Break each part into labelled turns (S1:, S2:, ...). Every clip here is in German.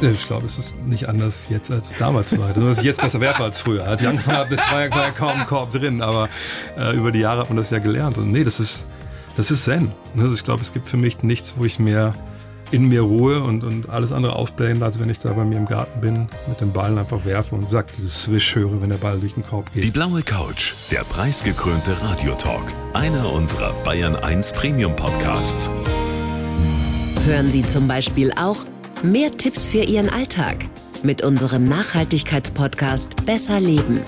S1: Ich glaube, es ist nicht anders jetzt, als es damals war. Nur, dass ich jetzt besser werfe als früher. Als ich angefangen habe, das war ja, war ja kaum Korb drin, aber äh, über die Jahre hat man das ja gelernt. Und nee, das ist, das ist Zen. Also ich glaube, es gibt für mich nichts, wo ich mehr in mir Ruhe und, und alles andere ausblende, als wenn ich da bei mir im Garten bin, mit dem Ball einfach werfe und sagt, dieses Swish höre, wenn der Ball durch den Korb geht.
S2: Die blaue Couch, der preisgekrönte Radiotalk. Einer unserer Bayern 1 Premium Podcasts.
S3: Hören Sie zum Beispiel auch mehr Tipps für Ihren Alltag mit unserem Nachhaltigkeitspodcast Besser Leben.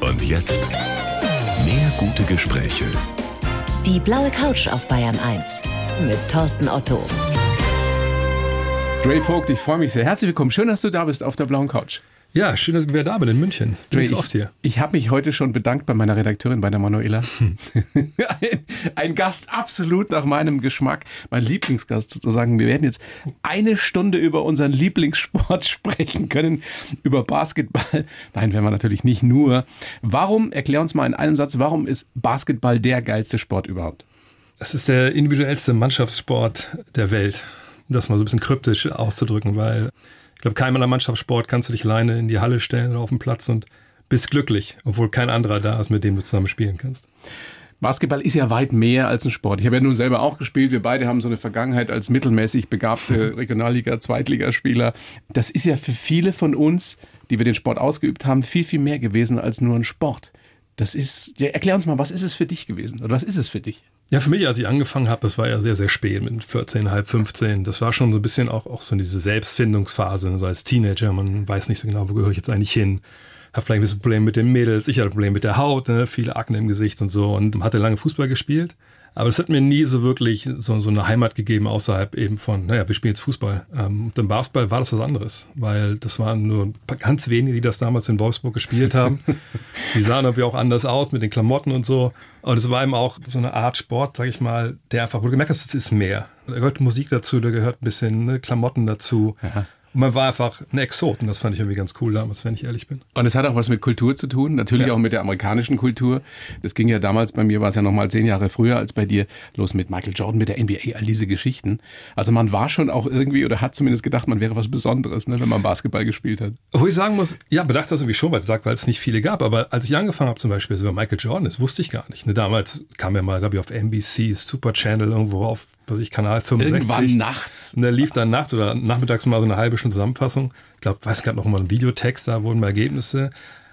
S2: Und jetzt mehr gute Gespräche.
S3: Die blaue Couch auf Bayern 1 mit Thorsten Otto.
S4: Dre Vogt, ich freue mich sehr. Herzlich willkommen. Schön, dass du da bist auf der blauen Couch.
S1: Ja, schön, dass ich wieder da bin in München. Du bist
S4: ich,
S1: oft hier.
S4: Ich habe mich heute schon bedankt bei meiner Redakteurin, bei der Manuela. ein, ein Gast absolut nach meinem Geschmack, mein Lieblingsgast sozusagen. Wir werden jetzt eine Stunde über unseren Lieblingssport sprechen können, über Basketball. Nein, werden wir natürlich nicht nur. Warum, erklär uns mal in einem Satz, warum ist Basketball der geilste Sport überhaupt?
S1: Das ist der individuellste Mannschaftssport der Welt das mal so ein bisschen kryptisch auszudrücken, weil ich glaube, keinem anderen Mannschaftssport kannst du dich alleine in die Halle stellen oder auf den Platz und bist glücklich, obwohl kein anderer da ist, mit dem du zusammen spielen kannst.
S4: Basketball ist ja weit mehr als ein Sport. Ich habe ja nun selber auch gespielt. Wir beide haben so eine Vergangenheit als mittelmäßig begabte Regionalliga, Zweitligaspieler. Das ist ja für viele von uns, die wir den Sport ausgeübt haben, viel, viel mehr gewesen als nur ein Sport. Das ist, ja, erklär uns mal, was ist es für dich gewesen? Oder was ist es für dich?
S1: Ja, für mich, als ich angefangen habe, das war ja sehr, sehr spät, mit 14, halb 15. Das war schon so ein bisschen auch, auch so diese Selbstfindungsphase, so als Teenager. Man weiß nicht so genau, wo gehöre ich jetzt eigentlich hin. Hab vielleicht ein bisschen Problem mit den Mädels, ich hatte ein Problem mit der Haut, ne? viele Akne im Gesicht und so und hatte lange Fußball gespielt. Aber es hat mir nie so wirklich so, so eine Heimat gegeben, außerhalb eben von, naja, wir spielen jetzt Fußball. Ähm, und im Basketball war das was anderes, weil das waren nur ganz wenige, die das damals in Wolfsburg gespielt haben. die sahen irgendwie auch anders aus mit den Klamotten und so. Und es war eben auch so eine Art Sport, sag ich mal, der einfach, wo du gemerkt hast, es ist mehr. Da gehört Musik dazu, da gehört ein bisschen ne, Klamotten dazu. Aha. Und man war einfach ein Exot und das fand ich irgendwie ganz cool damals, wenn ich ehrlich bin.
S4: Und es hat auch was mit Kultur zu tun, natürlich ja. auch mit der amerikanischen Kultur. Das ging ja damals, bei mir war es ja nochmal zehn Jahre früher als bei dir, los mit Michael Jordan, mit der NBA, all diese Geschichten. Also man war schon auch irgendwie oder hat zumindest gedacht, man wäre was Besonderes, ne, wenn man Basketball gespielt hat.
S1: Wo ich sagen muss, ja, bedacht das irgendwie schon, weil, sagt, weil es nicht viele gab. Aber als ich angefangen habe zum Beispiel, über Michael Jordan, das wusste ich gar nicht. Ne, damals kam ja mal, glaube ich, auf NBC, Super Channel irgendwo auf was ich, Kanal 65.
S4: Irgendwann nachts.
S1: Und der lief dann nachts oder nachmittags mal so eine halbe Stunde Zusammenfassung. Ich glaube, weiß gar noch mal ein Videotext, da wurden mal Ergebnisse.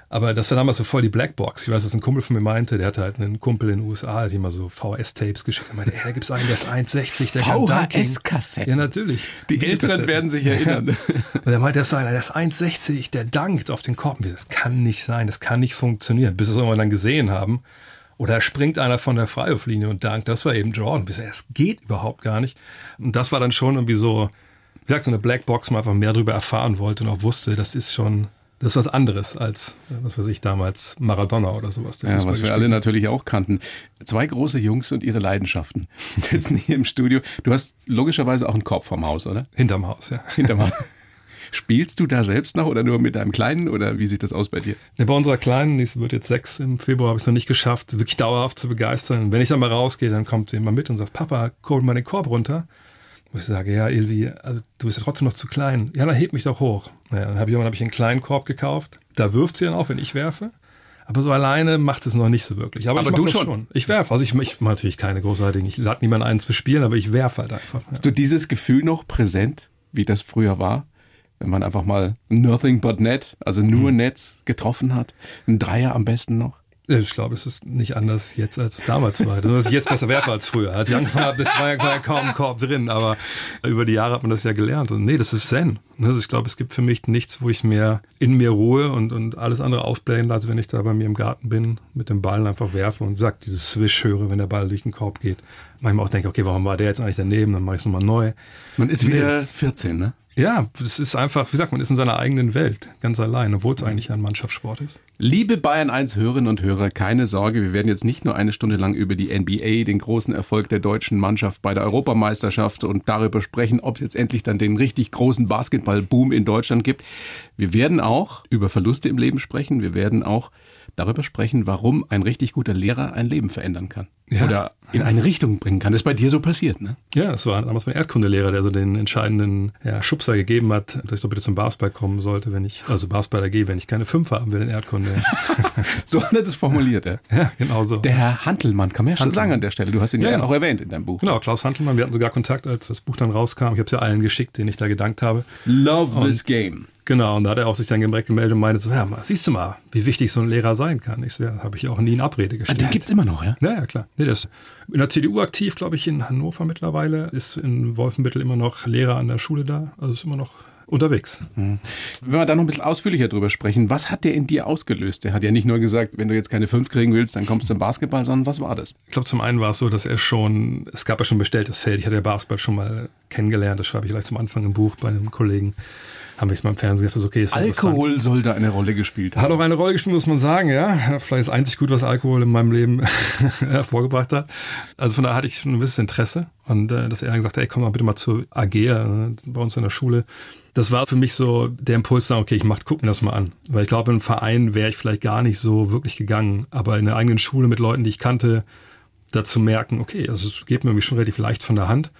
S1: Aber das war damals so voll die Blackbox. Ich weiß, dass ein Kumpel von mir meinte, der hatte halt einen Kumpel in den USA, der hat immer so VS-Tapes geschickt. Er meinte, ey, da gibt's einen, der ist 1,60, der
S4: VHS-Kassetten.
S1: Ja, natürlich.
S4: Die Älteren werden sich erinnern.
S1: Und er meinte, der ist einer, der ist 1,60, der dankt auf den Korb. Das kann nicht sein, das kann nicht funktionieren. Bis wir es irgendwann dann gesehen haben. Oder springt einer von der Freiwurflinie und dankt. Das war eben Jordan. Es geht überhaupt gar nicht. Und das war dann schon irgendwie so, wie gesagt, so eine Blackbox, wo man einfach mehr darüber erfahren wollte und auch wusste, das ist schon, das ist was anderes als, was weiß ich, damals Maradona oder sowas.
S4: Ja, was wir alle natürlich auch kannten. Zwei große Jungs und ihre Leidenschaften sitzen hier im Studio. Du hast logischerweise auch einen Korb vorm Haus, oder?
S1: Hinterm Haus, ja.
S4: Hinterm Haus. Spielst du da selbst noch oder nur mit deinem Kleinen oder wie sieht das aus bei dir?
S1: Ja, bei unserer Kleinen, die wird jetzt sechs im Februar, habe ich es noch nicht geschafft, wirklich dauerhaft zu begeistern. Wenn ich dann mal rausgehe, dann kommt sie immer mit und sagt, Papa, hol mal den Korb runter. Wo ich sage, ja, Ilvi, also, du bist ja trotzdem noch zu klein. Ja, dann heb mich doch hoch. Ja, dann habe ich, hab ich einen kleinen Korb gekauft. Da wirft sie dann auch, wenn ich werfe. Aber so alleine macht es noch nicht so wirklich. Aber, aber du schon. schon. Ich werfe. Also ich, ich mache natürlich keine großartigen. Ich lade niemanden ein zu spielen, aber ich werfe halt einfach.
S4: Hast ja. du dieses Gefühl noch präsent, wie das früher war? Wenn man einfach mal nothing but net, also nur mhm. Netz getroffen hat. Ein Dreier am besten noch.
S1: Ich glaube, es ist nicht anders jetzt, als es damals war. Nur, dass ich jetzt besser werfe als früher. Als ich angefangen habe, das war ja, war ja kaum ein Korb drin, aber über die Jahre hat man das ja gelernt. Und nee, das ist Zen. Also ich glaube, es gibt für mich nichts, wo ich mehr in mir ruhe und, und alles andere ausblende, als wenn ich da bei mir im Garten bin, mit dem Ball einfach werfe und sagt, dieses Swish höre, wenn der Ball durch den Korb geht. Manchmal auch denke, okay, warum war der jetzt eigentlich daneben? Dann mache ich es nochmal neu.
S4: Man ist wieder 14, ne?
S1: Ja, das ist einfach, wie sagt man, ist in seiner eigenen Welt ganz allein, obwohl es eigentlich ein Mannschaftssport ist.
S4: Liebe Bayern 1 Hörerinnen und Hörer, keine Sorge, wir werden jetzt nicht nur eine Stunde lang über die NBA, den großen Erfolg der deutschen Mannschaft bei der Europameisterschaft und darüber sprechen, ob es jetzt endlich dann den richtig großen Basketballboom in Deutschland gibt. Wir werden auch über Verluste im Leben sprechen. Wir werden auch darüber sprechen, warum ein richtig guter Lehrer ein Leben verändern kann. Ja. Oder in eine Richtung bringen kann. Das ist bei dir so passiert, ne?
S1: Ja, das war damals mein Erdkundelehrer, der so den entscheidenden ja, Schubser gegeben hat, dass ich doch bitte zum Basketball kommen sollte, wenn ich, also Basketball gehe, wenn ich keine fünf haben will in Erdkunde.
S4: so hat er das formuliert, ja.
S1: Ja, genau so.
S4: Der Herr Hantelmann, kann man ja schon sagen an der Stelle. Du hast ihn ja, ja auch erwähnt in deinem Buch.
S1: Genau, Klaus Hantelmann. Wir hatten sogar Kontakt, als das Buch dann rauskam. Ich habe es ja allen geschickt, denen ich da gedankt habe.
S4: Love und this game.
S1: Genau, und da hat er auch sich dann gemeldet und meinte so, ja, siehst du mal, wie wichtig so ein Lehrer sein kann. Ich so, ja, habe ich auch nie in Abrede gestellt.
S4: Ah, den gibt's immer noch, ja?
S1: Ja, ja, klar. Nee, der ist in der CDU aktiv, glaube ich, in Hannover mittlerweile, ist in Wolfenbüttel immer noch Lehrer an der Schule da, also ist immer noch unterwegs.
S4: Mhm. Wenn wir da noch ein bisschen ausführlicher drüber sprechen, was hat der in dir ausgelöst? Der hat ja nicht nur gesagt, wenn du jetzt keine fünf kriegen willst, dann kommst du zum Basketball, sondern was war das?
S1: Ich glaube, zum einen war es so, dass er schon, es gab ja schon bestelltes Feld. Ich hatte ja Basketball schon mal kennengelernt, das schreibe ich gleich zum Anfang im Buch bei einem Kollegen haben wir es mal im Fernsehen gesagt, okay, ist
S4: Alkohol soll da eine Rolle gespielt
S1: haben. Hat auch eine Rolle gespielt, muss man sagen, ja. Vielleicht ist einzig gut, was Alkohol in meinem Leben hervorgebracht hat. Also von daher hatte ich schon ein gewisses Interesse und äh, dass er dann gesagt hat, ey, komm mal bitte mal zur AG äh, bei uns in der Schule. Das war für mich so der Impuls, okay, ich mach, guck mir das mal an. Weil ich glaube, in einem Verein wäre ich vielleicht gar nicht so wirklich gegangen. Aber in der eigenen Schule mit Leuten, die ich kannte, dazu merken, okay, also es geht mir irgendwie schon relativ leicht von der Hand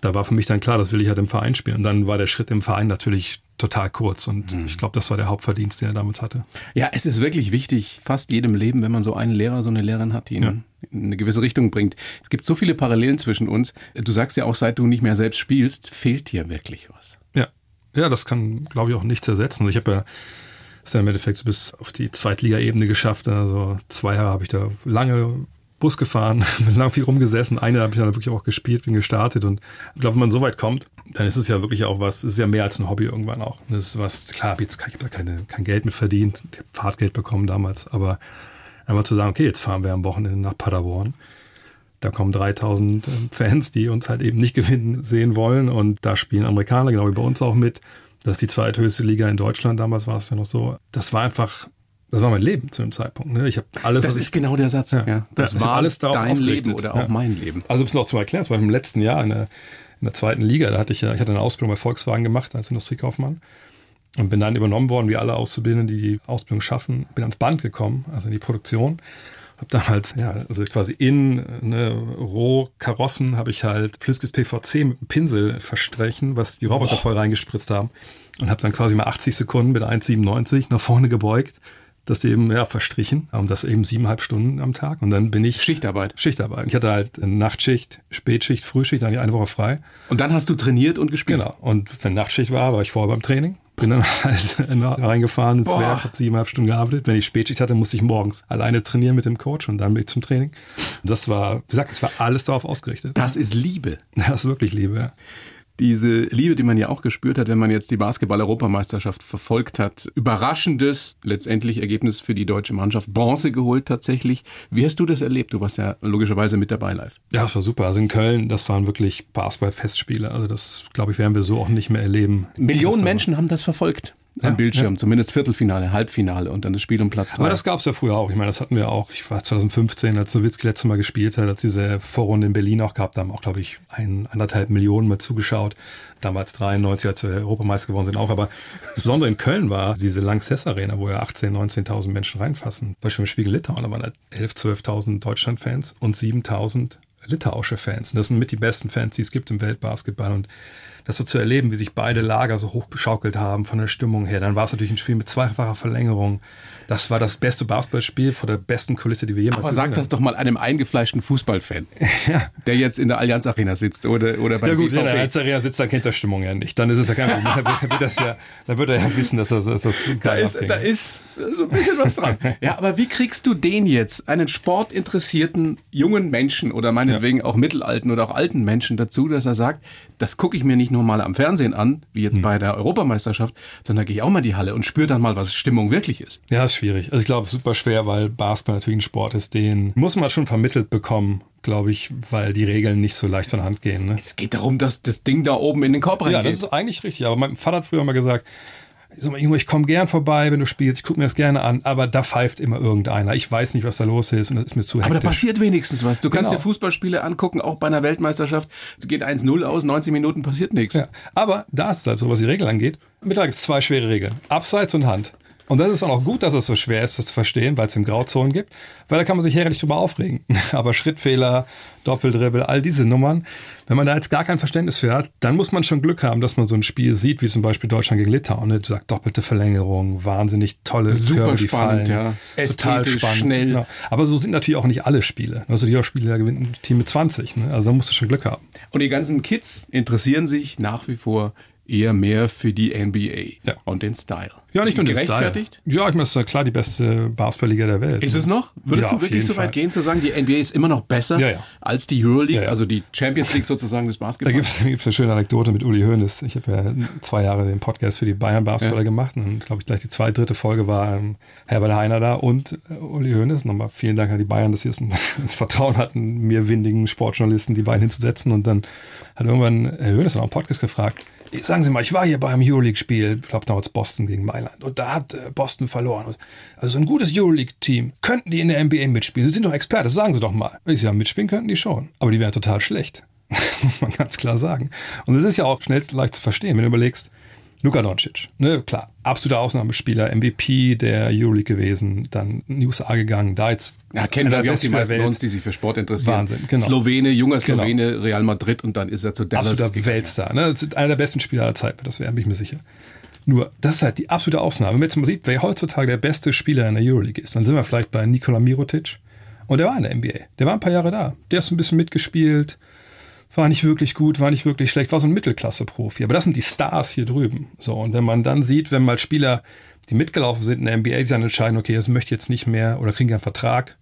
S1: da war für mich dann klar, das will ich halt im Verein spielen. Und dann war der Schritt im Verein natürlich total kurz. Und mhm. ich glaube, das war der Hauptverdienst, den er damals hatte.
S4: Ja, es ist wirklich wichtig, fast jedem Leben, wenn man so einen Lehrer, so eine Lehrerin hat, die ihn ja. in eine gewisse Richtung bringt. Es gibt so viele Parallelen zwischen uns. Du sagst ja auch, seit du nicht mehr selbst spielst, fehlt dir wirklich was.
S1: Ja, ja, das kann, glaube ich, auch nichts ersetzen. Also ich habe ja ist ja im Endeffekt so bis auf die Zweitliga-Ebene geschafft. Also zwei Jahre habe ich da lange Bus gefahren, bin lang viel rumgesessen. Eine habe ich dann wirklich auch gespielt, bin gestartet und ich glaube, wenn man so weit kommt, dann ist es ja wirklich auch was, ist ja mehr als ein Hobby irgendwann auch. Das ist was, klar, jetzt ich da keine, kein Geld mit verdient, ich habe Fahrtgeld bekommen damals, aber einmal zu sagen, okay, jetzt fahren wir am Wochenende nach Paderborn. Da kommen 3000 ähm, Fans, die uns halt eben nicht gewinnen sehen wollen und da spielen Amerikaner, genau wie bei uns auch mit. Das ist die zweithöchste Liga in Deutschland, damals war es ja noch so. Das war einfach das war mein Leben zu dem Zeitpunkt. Ne? Ich habe alles.
S4: Das ist
S1: ich,
S4: genau der Satz.
S1: Ja, ja. Das ja, war alles
S4: dein Leben oder auch mein Leben.
S1: Also um es noch zu erklären, das war im letzten Jahr in der, in der zweiten Liga. Da hatte ich ja, ich hatte eine Ausbildung bei Volkswagen gemacht als Industriekaufmann und bin dann übernommen worden, wie alle Auszubildenden, die die Ausbildung schaffen. Bin ans Band gekommen, also in die Produktion. Habe damals, ja, also quasi in ne, Rohkarossen habe ich halt flüssiges PVC mit einem Pinsel verstrichen, was die Roboter oh. voll reingespritzt haben. Und habe dann quasi mal 80 Sekunden mit 1,97 nach vorne gebeugt das eben ja, verstrichen. Und das eben siebeneinhalb Stunden am Tag. Und dann bin ich.
S4: Schichtarbeit.
S1: Schichtarbeit. Ich hatte halt Nachtschicht, Spätschicht, Frühschicht, dann eine Woche frei.
S4: Und dann hast du trainiert und gespielt?
S1: Genau. Und wenn Nachtschicht war, war ich vorher beim Training. Bin dann halt reingefahren ins Boah. Werk, habe siebeneinhalb Stunden gearbeitet. Wenn ich Spätschicht hatte, musste ich morgens alleine trainieren mit dem Coach und dann bin ich zum Training. Das war, wie gesagt, das war alles darauf ausgerichtet.
S4: Das ist Liebe.
S1: Das ist wirklich Liebe, ja
S4: diese Liebe, die man ja auch gespürt hat, wenn man jetzt die Basketball-Europameisterschaft verfolgt hat. Überraschendes, letztendlich Ergebnis für die deutsche Mannschaft. Bronze geholt tatsächlich. Wie hast du das erlebt? Du warst ja logischerweise mit dabei live.
S1: Ja, das war super. Also in Köln, das waren wirklich Basketball-Festspiele. Also das, glaube ich, werden wir so auch nicht mehr erleben.
S4: Millionen Menschen haben das verfolgt am ja, Bildschirm, ja. zumindest Viertelfinale, Halbfinale und dann das Spiel um Platz 3.
S1: Aber das gab es ja früher auch. Ich meine, das hatten wir auch, ich war 2015, als Nowitzki letztes Mal gespielt hat, als diese Vorrunde in Berlin auch gab, da haben auch, glaube ich, ein, anderthalb Millionen mal zugeschaut. Damals 93, als wir Europameister geworden sind auch. Aber das Besondere in Köln war diese Lanxess Arena, wo ja 18.000, 19.000 Menschen reinfassen. Beispiel im Spiegel Litauen, da waren halt 11.000, 12.000 Deutschland-Fans und 7.000 litauische Fans. Und das sind mit die besten Fans, die es gibt im Weltbasketball. Und das so zu erleben, wie sich beide Lager so hochgeschaukelt haben von der Stimmung her. Dann war es natürlich ein Spiel mit zweifacher Verlängerung. Das war das beste Basketballspiel vor der besten Kulisse, die wir jemals
S4: Aber sag das doch mal einem eingefleischten Fußballfan, ja. der jetzt in der Allianz Arena sitzt oder, oder bei
S1: Ja gut, wenn er in der Allianz Arena sitzt, dann kennt er Stimmung ja nicht. Dann ist es ja kein Problem. dann, wird ja, dann wird er ja wissen, dass das, dass das
S4: da ist, da ist so ein bisschen was dran. ja, aber wie kriegst du den jetzt, einen sportinteressierten jungen Menschen oder meinetwegen ja. auch mittelalten oder auch alten Menschen dazu, dass er sagt, das gucke ich mir nicht nur mal am Fernsehen an, wie jetzt hm. bei der Europameisterschaft, sondern gehe ich auch mal in die Halle und spüre dann mal, was Stimmung wirklich ist.
S1: Ja, ist schwierig. Also ich glaube, super schwer, weil Basketball natürlich ein Sport ist, den muss man schon vermittelt bekommen, glaube ich, weil die Regeln nicht so leicht von Hand gehen. Ne?
S4: Es geht darum, dass das Ding da oben in den Korb reingeht.
S1: Ja, das ist eigentlich richtig. Aber mein Vater hat früher mal gesagt, Ich sag mal, Junge, ich komme gern vorbei, wenn du spielst, ich gucke mir das gerne an, aber da pfeift immer irgendeiner. Ich weiß nicht, was da los ist und das ist mir zu hektisch.
S4: Aber da passiert wenigstens was. Du kannst
S1: Genau.
S4: dir Fußballspiele angucken, auch bei einer Weltmeisterschaft. Es geht 1-0 aus, 90 Minuten passiert nichts.
S1: Ja, aber da ist es halt so, was die Regeln angeht. Mittlerweile gibt es zwei schwere Regeln. Abseits und Hand. Und das ist auch noch gut, dass es so schwer ist, das zu verstehen, weil es im Grauzonen gibt. Weil da kann man sich herrlich drüber aufregen. Aber Schrittfehler, Doppeldribbel, all diese Nummern, wenn man da jetzt gar kein Verständnis für hat, dann muss man schon Glück haben, dass man so ein Spiel sieht, wie zum Beispiel Deutschland gegen Litauen. Ne? Du sagst doppelte Verlängerung, wahnsinnig tolle
S4: Super
S1: Körbe, die
S4: spannend,
S1: fallen.
S4: ja.
S1: Total
S4: Ästhetisch,
S1: spannend.
S4: schnell.
S1: Genau. Aber so sind natürlich auch nicht alle Spiele. Also die auch Spiele, da gewinnt ein Team mit 20. Ne? Also da musst du schon Glück haben.
S4: Und die ganzen Kids interessieren sich nach wie vor eher mehr für die NBA
S1: Ja.
S4: und den Style.
S1: Ja, nicht nur den
S4: Gerechtfertigt?
S1: Ja, ich meine, das ist ja klar die beste Basketballliga der Welt.
S4: Ist es noch? Würdest
S1: Ja,
S4: du wirklich so weit
S1: Fall.
S4: gehen zu sagen, die NBA ist immer noch besser
S1: Ja,
S4: als die Euroleague, also die Champions League sozusagen des
S1: Da
S4: Basketballs?
S1: gibt es eine schöne Anekdote mit Uli Hoeneß. Ich habe ja zwei Jahre den Podcast für die Bayern Basketballer gemacht und glaube ich gleich die zweite, dritte Folge war ähm, Herbert Heiner da und äh, Uli Hoeneß. Nochmal vielen Dank an die Bayern, dass sie es das Vertrauen hatten, mir windigen Sportjournalisten die beiden hinzusetzen und dann hat irgendwann Herr Hoeneß dann auch im Podcast gefragt, Sagen Sie mal, ich war hier beim Euroleague-Spiel, ich glaube damals Boston gegen Mailand, und da hat äh, Boston verloren. Und, also so ein gutes Euroleague-Team, könnten die in der NBA mitspielen? Sie sind doch Experte, sagen Sie doch mal. Ich sage, mitspielen könnten die schon, aber die wären total schlecht. muss man ganz klar sagen. Und das ist ja auch schnell leicht zu verstehen, wenn du überlegst, Luka Doncic, ne, klar, absoluter Ausnahmespieler, MVP der Euroleague gewesen, dann in die USA gegangen, da jetzt
S4: Ja, kennen
S1: der
S4: auch die meisten
S1: Welt.
S4: uns, die sich für Sport interessieren.
S1: Wahnsinn, genau.
S4: Slowene, junger
S1: Genau.
S4: Slowene, Real Madrid und dann ist er zu Dallas
S1: absoluter
S4: gegangen.
S1: Weltstar. Ne? Einer der besten Spieler aller Zeiten, das wäre, bin ich mir sicher. Nur, das ist halt die absolute Ausnahme. Wenn man jetzt mal sieht, wer heutzutage der beste Spieler in der Euroleague ist, dann sind wir vielleicht bei Nikola Mirotic. Und der war in der NBA. Der war ein paar Jahre da. Der ist ein bisschen mitgespielt, war nicht wirklich gut, war nicht wirklich schlecht, war so ein Mittelklasse-Profi. Aber das sind die Stars hier drüben. So, und wenn man dann sieht, wenn mal Spieler, die mitgelaufen sind in der NBA, die dann entscheiden, okay, das möchte ich jetzt nicht mehr oder kriegen einen Vertrag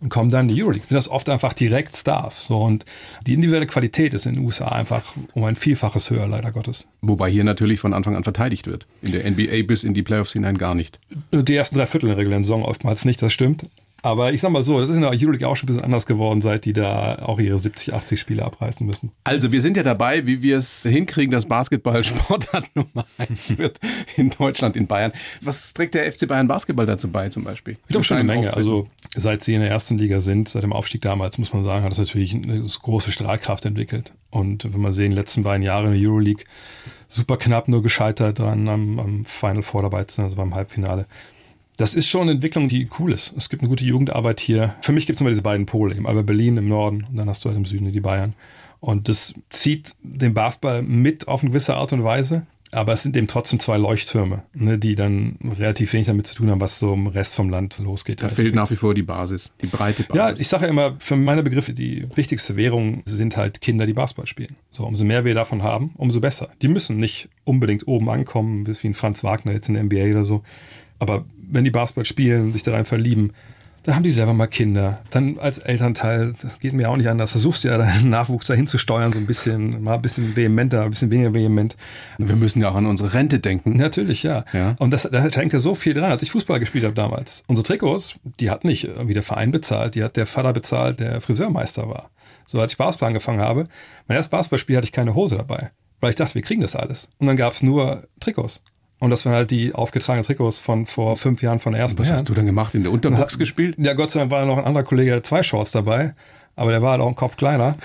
S1: und kommen dann in die Euroleague, sind das oft einfach direkt Stars. So, und die individuelle Qualität ist in den USA einfach um ein Vielfaches höher, leider Gottes.
S4: Wobei hier natürlich von Anfang an verteidigt wird. In der NBA bis in die Playoffs hinein gar nicht.
S1: Die ersten drei Viertel in der regulären Saison oftmals nicht, das stimmt. Aber ich sag mal so, das ist in der Euroleague auch schon ein bisschen anders geworden, seit die da auch ihre 70, 80 Spiele abreißen müssen.
S4: Also wir sind ja dabei, wie wir es hinkriegen, dass Basketball Sportart Nummer eins wird in Deutschland, in Bayern. Was trägt der FC Bayern Basketball dazu bei zum Beispiel?
S1: Ich glaube schon eine Menge.
S4: Auftritten?
S1: Also seit sie in der ersten Liga sind, seit dem Aufstieg damals, muss man sagen, hat das natürlich eine große Strahlkraft entwickelt. Und wenn man sehen, die letzten beiden Jahre in der Euroleague super knapp nur gescheitert dran am, am Final Four dabei zu sein, also beim Halbfinale. Das ist schon eine Entwicklung, die cool ist. Es gibt eine gute Jugendarbeit hier. Für mich gibt es immer diese beiden Pole, eben aber Berlin im Norden und dann hast du halt im Süden die Bayern. Und das zieht den Basketball mit auf eine gewisse Art und Weise. Aber es sind eben trotzdem zwei Leuchttürme, ne, die dann relativ wenig damit zu tun haben, was so im Rest vom Land losgeht.
S4: Da fehlt nach wie vor die Basis, die breite Basis.
S1: Ja, ich sage ja immer, für meine Begriffe, die wichtigste Währung sind halt Kinder, die Basketball spielen. So, umso mehr wir davon haben, umso besser. Die müssen nicht unbedingt oben ankommen, wie ein Franz Wagner jetzt in der NBA oder so. Aber wenn die Basketball spielen und sich daran verlieben, dann haben die selber mal Kinder. Dann als Elternteil, das geht mir auch nicht anders, versuchst du ja deinen Nachwuchs dahin zu steuern, so ein bisschen, mal ein bisschen vehementer, ein bisschen weniger vehement.
S4: wir müssen ja auch an unsere Rente denken.
S1: Natürlich, ja.
S4: Ja.
S1: Und das, da hängt ja so viel dran. Als ich Fußball gespielt habe damals, unsere Trikots, die hat nicht irgendwie der Verein bezahlt, die hat der Vater bezahlt, der Friseurmeister war. So als ich Basketball angefangen habe, mein erstes Basketballspiel hatte ich keine Hose dabei, weil ich dachte, wir kriegen das alles. Und dann gab es nur Trikots. Und das waren halt die aufgetragenen Trikots von vor fünf Jahren von der ersten
S4: Was
S1: Herren.
S4: hast du dann gemacht? In der Unterbox gespielt?
S1: Ja, Gott sei Dank war noch ein anderer Kollege, der hat zwei Shorts dabei. Aber der war halt auch ein Kopf kleiner.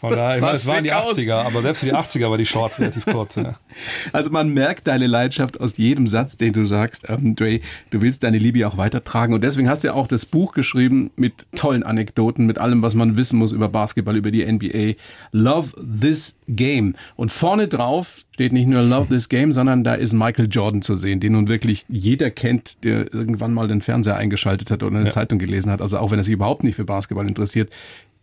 S1: Von daher, ich meine, es waren die
S4: schick aus.
S1: 80er, aber selbst für die 80er war die Shorts relativ kurz. Ja.
S4: Also man merkt deine Leidenschaft aus jedem Satz, den du sagst, ähm, Dre. Du willst deine Liebe auch weitertragen und deswegen hast du ja auch das Buch geschrieben mit tollen Anekdoten, mit allem, was man wissen muss über Basketball, über die NBA. Love this game. Und vorne drauf steht nicht nur Love this game, sondern da ist Michael Jordan zu sehen, den nun wirklich jeder kennt, der irgendwann mal den Fernseher eingeschaltet hat oder eine Zeitung gelesen hat. Also auch wenn er sich überhaupt nicht für Basketball interessiert.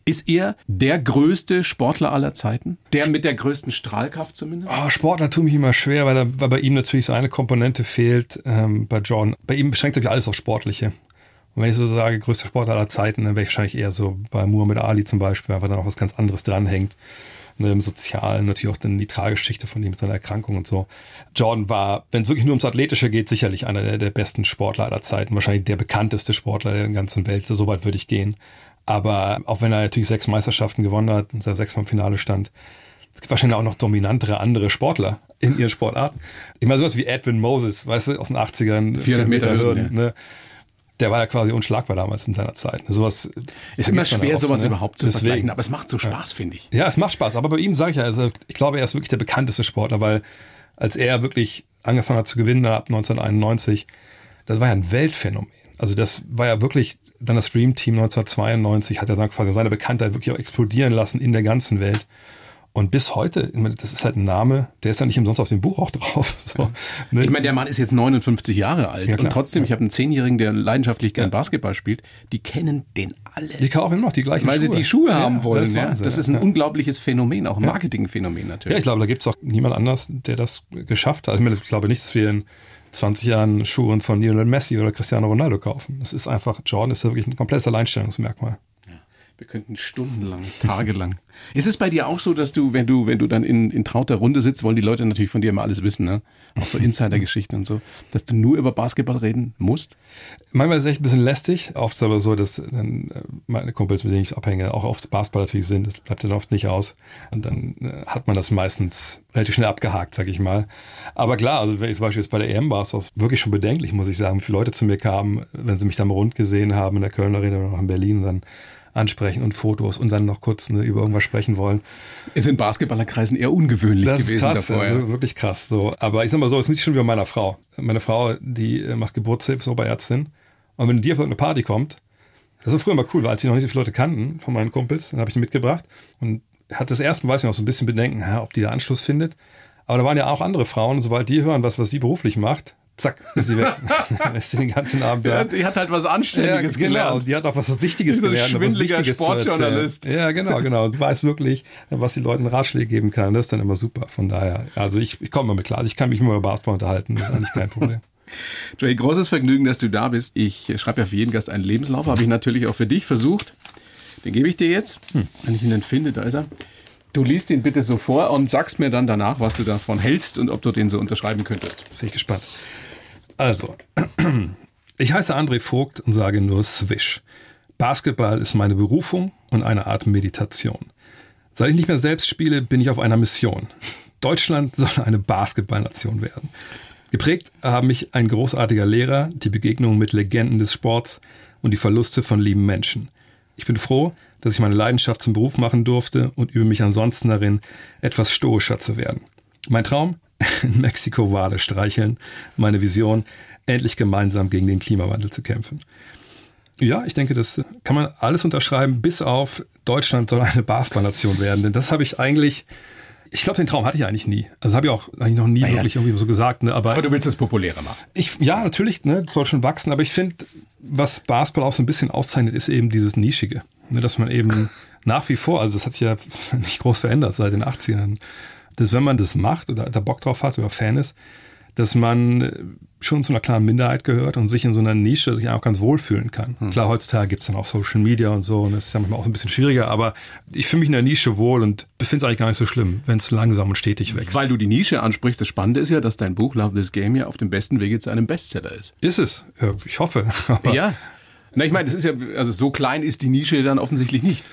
S4: Ist er der größte Sportler aller Zeiten? Der mit der größten Strahlkraft zumindest?
S1: Oh, Sportler tut mich immer schwer, weil, da, weil bei ihm natürlich so eine Komponente fehlt. Ähm, bei John, bei ihm beschränkt sich alles auf Sportliche. Und wenn ich so sage, größter Sportler aller Zeiten, dann wäre ich wahrscheinlich eher so bei Muhammad Ali zum Beispiel, weil dann auch was ganz anderes dranhängt. Ne, Im Sozialen natürlich auch dann die Trageschichte von ihm mit seiner Erkrankung und so. Jordan war, wenn es wirklich nur ums Athletische geht, sicherlich einer der, der besten Sportler aller Zeiten. Wahrscheinlich der bekannteste Sportler der ganzen Welt. So weit würde ich gehen. Aber auch wenn er natürlich sechs Meisterschaften gewonnen hat und sechsmal im Finale stand, Es gibt wahrscheinlich auch noch dominantere andere Sportler in ihren Sportarten. Ich meine, sowas wie Edwin Moses, weißt du, aus den 80ern.
S4: 400 Meter Hürden,
S1: ne? Der war ja quasi unschlagbar damals in seiner Zeit. Sowas
S4: ist immer schwer,
S1: oft,
S4: sowas
S1: ne?
S4: überhaupt zu
S1: Deswegen.
S4: vergleichen, aber es macht so Spaß, finde ich.
S1: Ja, es macht Spaß. Aber bei ihm sage ich ja, also ich glaube, er ist wirklich der bekannteste Sportler, weil als er wirklich angefangen hat zu gewinnen ab 1991, das war ja ein Weltphänomen. Also das war ja wirklich dann das Dream Team 1992 hat er dann quasi seine Bekanntheit wirklich auch explodieren lassen in der ganzen Welt. Und bis heute, ich meine, das ist halt ein Name, der ist ja nicht umsonst auf dem Buch auch drauf. So, ne?
S4: Ich meine, der Mann ist jetzt 59 Jahre alt
S1: Ja,
S4: und trotzdem, ich habe einen Zehnjährigen, der leidenschaftlich gern Basketball spielt, die kennen den alle.
S1: die kaufen immer noch die gleichen
S4: weil
S1: Schuhe.
S4: sie die Schuhe
S1: Ja,
S4: haben wollen.
S1: Das ist,
S4: ja.
S1: Wahnsinn,
S4: das ist
S1: ja.
S4: ein unglaubliches Phänomen, auch ein Marketingphänomen
S1: Ja,
S4: natürlich.
S1: ich glaube, da gibt es auch niemand anders, der das geschafft hat. Also ich glaube nicht, dass wir in 20 Jahren Schuhe von Lionel Messi oder Cristiano Ronaldo kaufen. Das ist einfach, Jordan ist ja wirklich ein komplettes Alleinstellungsmerkmal.
S4: Wir könnten stundenlang, tagelang. Ist es bei dir auch so, dass du, wenn du, wenn du dann in, in trauter Runde sitzt, wollen die Leute natürlich von dir immer alles wissen, ne? Auch so Insider-Geschichten und so, dass du nur über Basketball reden musst?
S1: Manchmal ist es echt ein bisschen lästig. Oft ist es aber so, dass dann äh, meine Kumpels, mit denen ich abhänge, auch oft Basketball natürlich sind. Das bleibt dann oft nicht aus. Und dann äh, hat man das meistens relativ schnell abgehakt, sag ich mal. Aber klar, also wenn ich zum Beispiel jetzt bei der EM war, es war es wirklich schon bedenklich, muss ich sagen, wie viele Leute zu mir kamen, wenn sie mich dann rund gesehen haben in der Kölner Arena oder auch in Berlin dann ansprechen und Fotos und dann noch kurz ne, über irgendwas sprechen wollen.
S4: Ist in Basketballerkreisen eher ungewöhnlich
S1: Das ist
S4: gewesen
S1: krass,
S4: davor. ja.
S1: also wirklich krass. So. Aber ich sag mal so, es ist nicht schon wie bei meiner Frau. Meine Frau, die äh, macht Geburtshilfe, so bei Ärztin. Und wenn die auf irgendeine Party kommt, das war früher immer cool, weil als sie noch nicht so viele Leute kannten von meinen Kumpels, dann habe ich die mitgebracht und hat das erste Mal, weiß ich noch, so ein bisschen Bedenken, ja, ob die da Anschluss findet. Aber da waren ja auch andere Frauen, und sobald die hören, was, was sie beruflich macht, zack, ist sie weg. ist sie den ganzen Abend
S4: Ja,
S1: da.
S4: die hat halt was Anständiges
S1: genau.
S4: gelernt.
S1: Die hat auch was Wichtiges
S4: so ein
S1: gelernt. und
S4: schwindeliger. Sportjournalist.
S1: Ja, genau, genau. Du weißt wirklich, was die Leuten Ratschläge geben kann. Das ist dann immer super. Von daher, also ich, ich komme mal mit klar. Also ich kann mich immer über Basketball unterhalten. Das ist eigentlich kein Problem.
S4: Jay, großes Vergnügen, dass du da bist. Ich schreibe ja für jeden Gast einen Lebenslauf, habe ich natürlich auch für dich versucht. Den gebe ich dir jetzt, wenn ich ihn dann finde, da ist er. Du liest ihn bitte so vor und sagst mir dann danach, was du davon hältst und ob du den so unterschreiben könntest.
S1: Bin ich gespannt. Also, ich heiße André Vogt und sage nur Swish. Basketball ist meine Berufung und eine Art Meditation. Seit ich nicht mehr selbst spiele, bin ich auf einer Mission. Deutschland soll eine Basketballnation werden. Geprägt haben mich ein großartiger Lehrer, die Begegnungen mit Legenden des Sports und die Verluste von lieben Menschen. Ich bin froh, dass ich meine Leidenschaft zum Beruf machen durfte und übe mich ansonsten darin, etwas stoischer zu werden. Mein Traum? In Mexiko Wale streicheln. Meine Vision? Endlich gemeinsam gegen den Klimawandel zu kämpfen. Ja, ich denke, das kann man alles unterschreiben, bis auf Deutschland soll eine Basketballnation werden. Denn das habe ich eigentlich, ich glaube, den Traum hatte ich eigentlich nie. Also habe ich auch eigentlich noch nie
S4: ja.
S1: wirklich irgendwie so gesagt. Ne? Aber,
S4: Aber du willst es populärer machen.
S1: ich, ja, natürlich, ne, soll schon wachsen, aber ich finde, was Basketball auch so ein bisschen auszeichnet, ist eben dieses Nischige. Ne, dass man eben nach wie vor, also das hat sich ja nicht groß verändert seit den 80ern, dass wenn man das macht oder da Bock drauf hat oder Fan ist, dass man schon zu einer klaren Minderheit gehört und sich in so einer Nische sich auch ganz wohlfühlen kann. Klar, heutzutage gibt's dann auch Social Media und so und das ist ja manchmal auch ein bisschen schwieriger, aber ich fühle mich in der Nische wohl und finde es eigentlich gar nicht so schlimm, wenn es langsam und stetig wächst.
S4: Weil du die Nische ansprichst, das Spannende ist ja, dass dein Buch Love This Game ja auf dem besten Wege zu einem Bestseller ist.
S1: Ist es? Ja, ich hoffe. Aber
S4: Ja. Na, ich meine, das ist ja, also so klein ist die Nische dann offensichtlich nicht.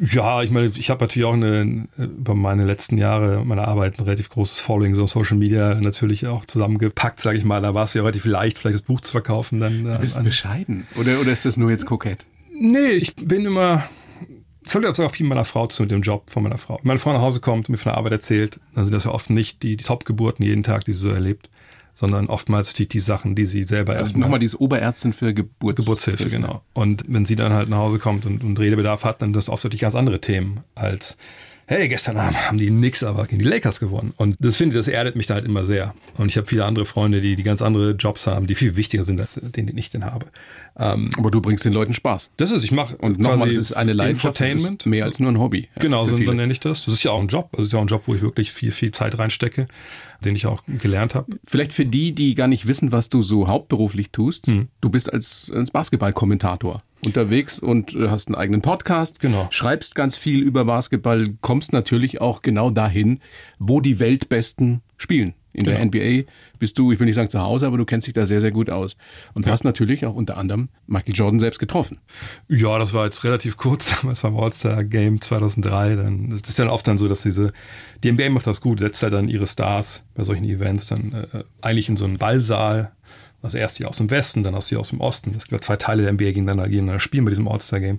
S1: Ja, ich meine, ich habe natürlich auch eine, über meine letzten Jahre meiner Arbeit ein relativ großes Following, so Social Media natürlich auch zusammengepackt, sage ich mal. Da war es ja relativ leicht, vielleicht das Buch zu verkaufen. Dann,
S4: Du bist
S1: an,
S4: bescheiden. Oder, oder ist das nur jetzt kokett?
S1: nee, ich bin immer, es hört auch viel meiner Frau zu, mit dem Job von meiner Frau. Wenn meine Frau nach Hause kommt und mir von der Arbeit erzählt, dann sind das ja oft nicht die, die Top-Geburten jeden Tag, die sie so erlebt, sondern oftmals die, die Sachen, die sie selber
S4: Also
S1: erstmal
S4: nochmal diese Oberärztin für Geburts
S1: Geburtshilfe, genau. Und wenn sie dann halt nach Hause kommt und, und Redebedarf hat, dann sind das oft wirklich ganz andere Themen als, hey, gestern Abend haben die nix, aber gegen die Lakers gewonnen. Und das finde ich, das erdet mich da halt immer sehr. Und ich habe viele andere Freunde, die, die ganz andere Jobs haben, die viel wichtiger sind als den, den ich denn habe. Ähm,
S4: Aber du bringst den Leuten Spaß.
S1: das ist, ich mache
S4: Und nochmal, es ist eine Leidenschaft, das ist mehr als nur ein Hobby. ja,
S1: Genau, so dann nenne ich das. Das ist ja auch ein Job. Also es ist ja auch ein Job, wo ich wirklich viel, viel Zeit reinstecke, den ich auch gelernt habe.
S4: Vielleicht für die, die gar nicht wissen, was du so hauptberuflich tust.
S1: Hm.
S4: Du bist als, als Basketballkommentator unterwegs und äh, hast einen eigenen Podcast.
S1: Genau.
S4: Schreibst ganz viel über Basketball, kommst natürlich auch genau dahin, wo die Weltbesten spielen. In genau. der NBA bist du, ich will nicht sagen zu Hause, aber du kennst dich da sehr, sehr gut aus. Und ja. hast natürlich auch unter anderem Michael Jordan selbst getroffen.
S1: Ja, das war jetzt relativ kurz, damals beim All-Star-Game 2003. Dann, das ist ja oft dann so, dass diese, die NBA macht das gut, setzt halt dann ihre Stars bei solchen Events dann äh, eigentlich in so einen Ballsaal, also erst die aus dem Westen, dann aus die aus dem Osten. Das gibt zwei Teile der NBA gegeneinander, gegeneinander spielen bei diesem All-Star-Game.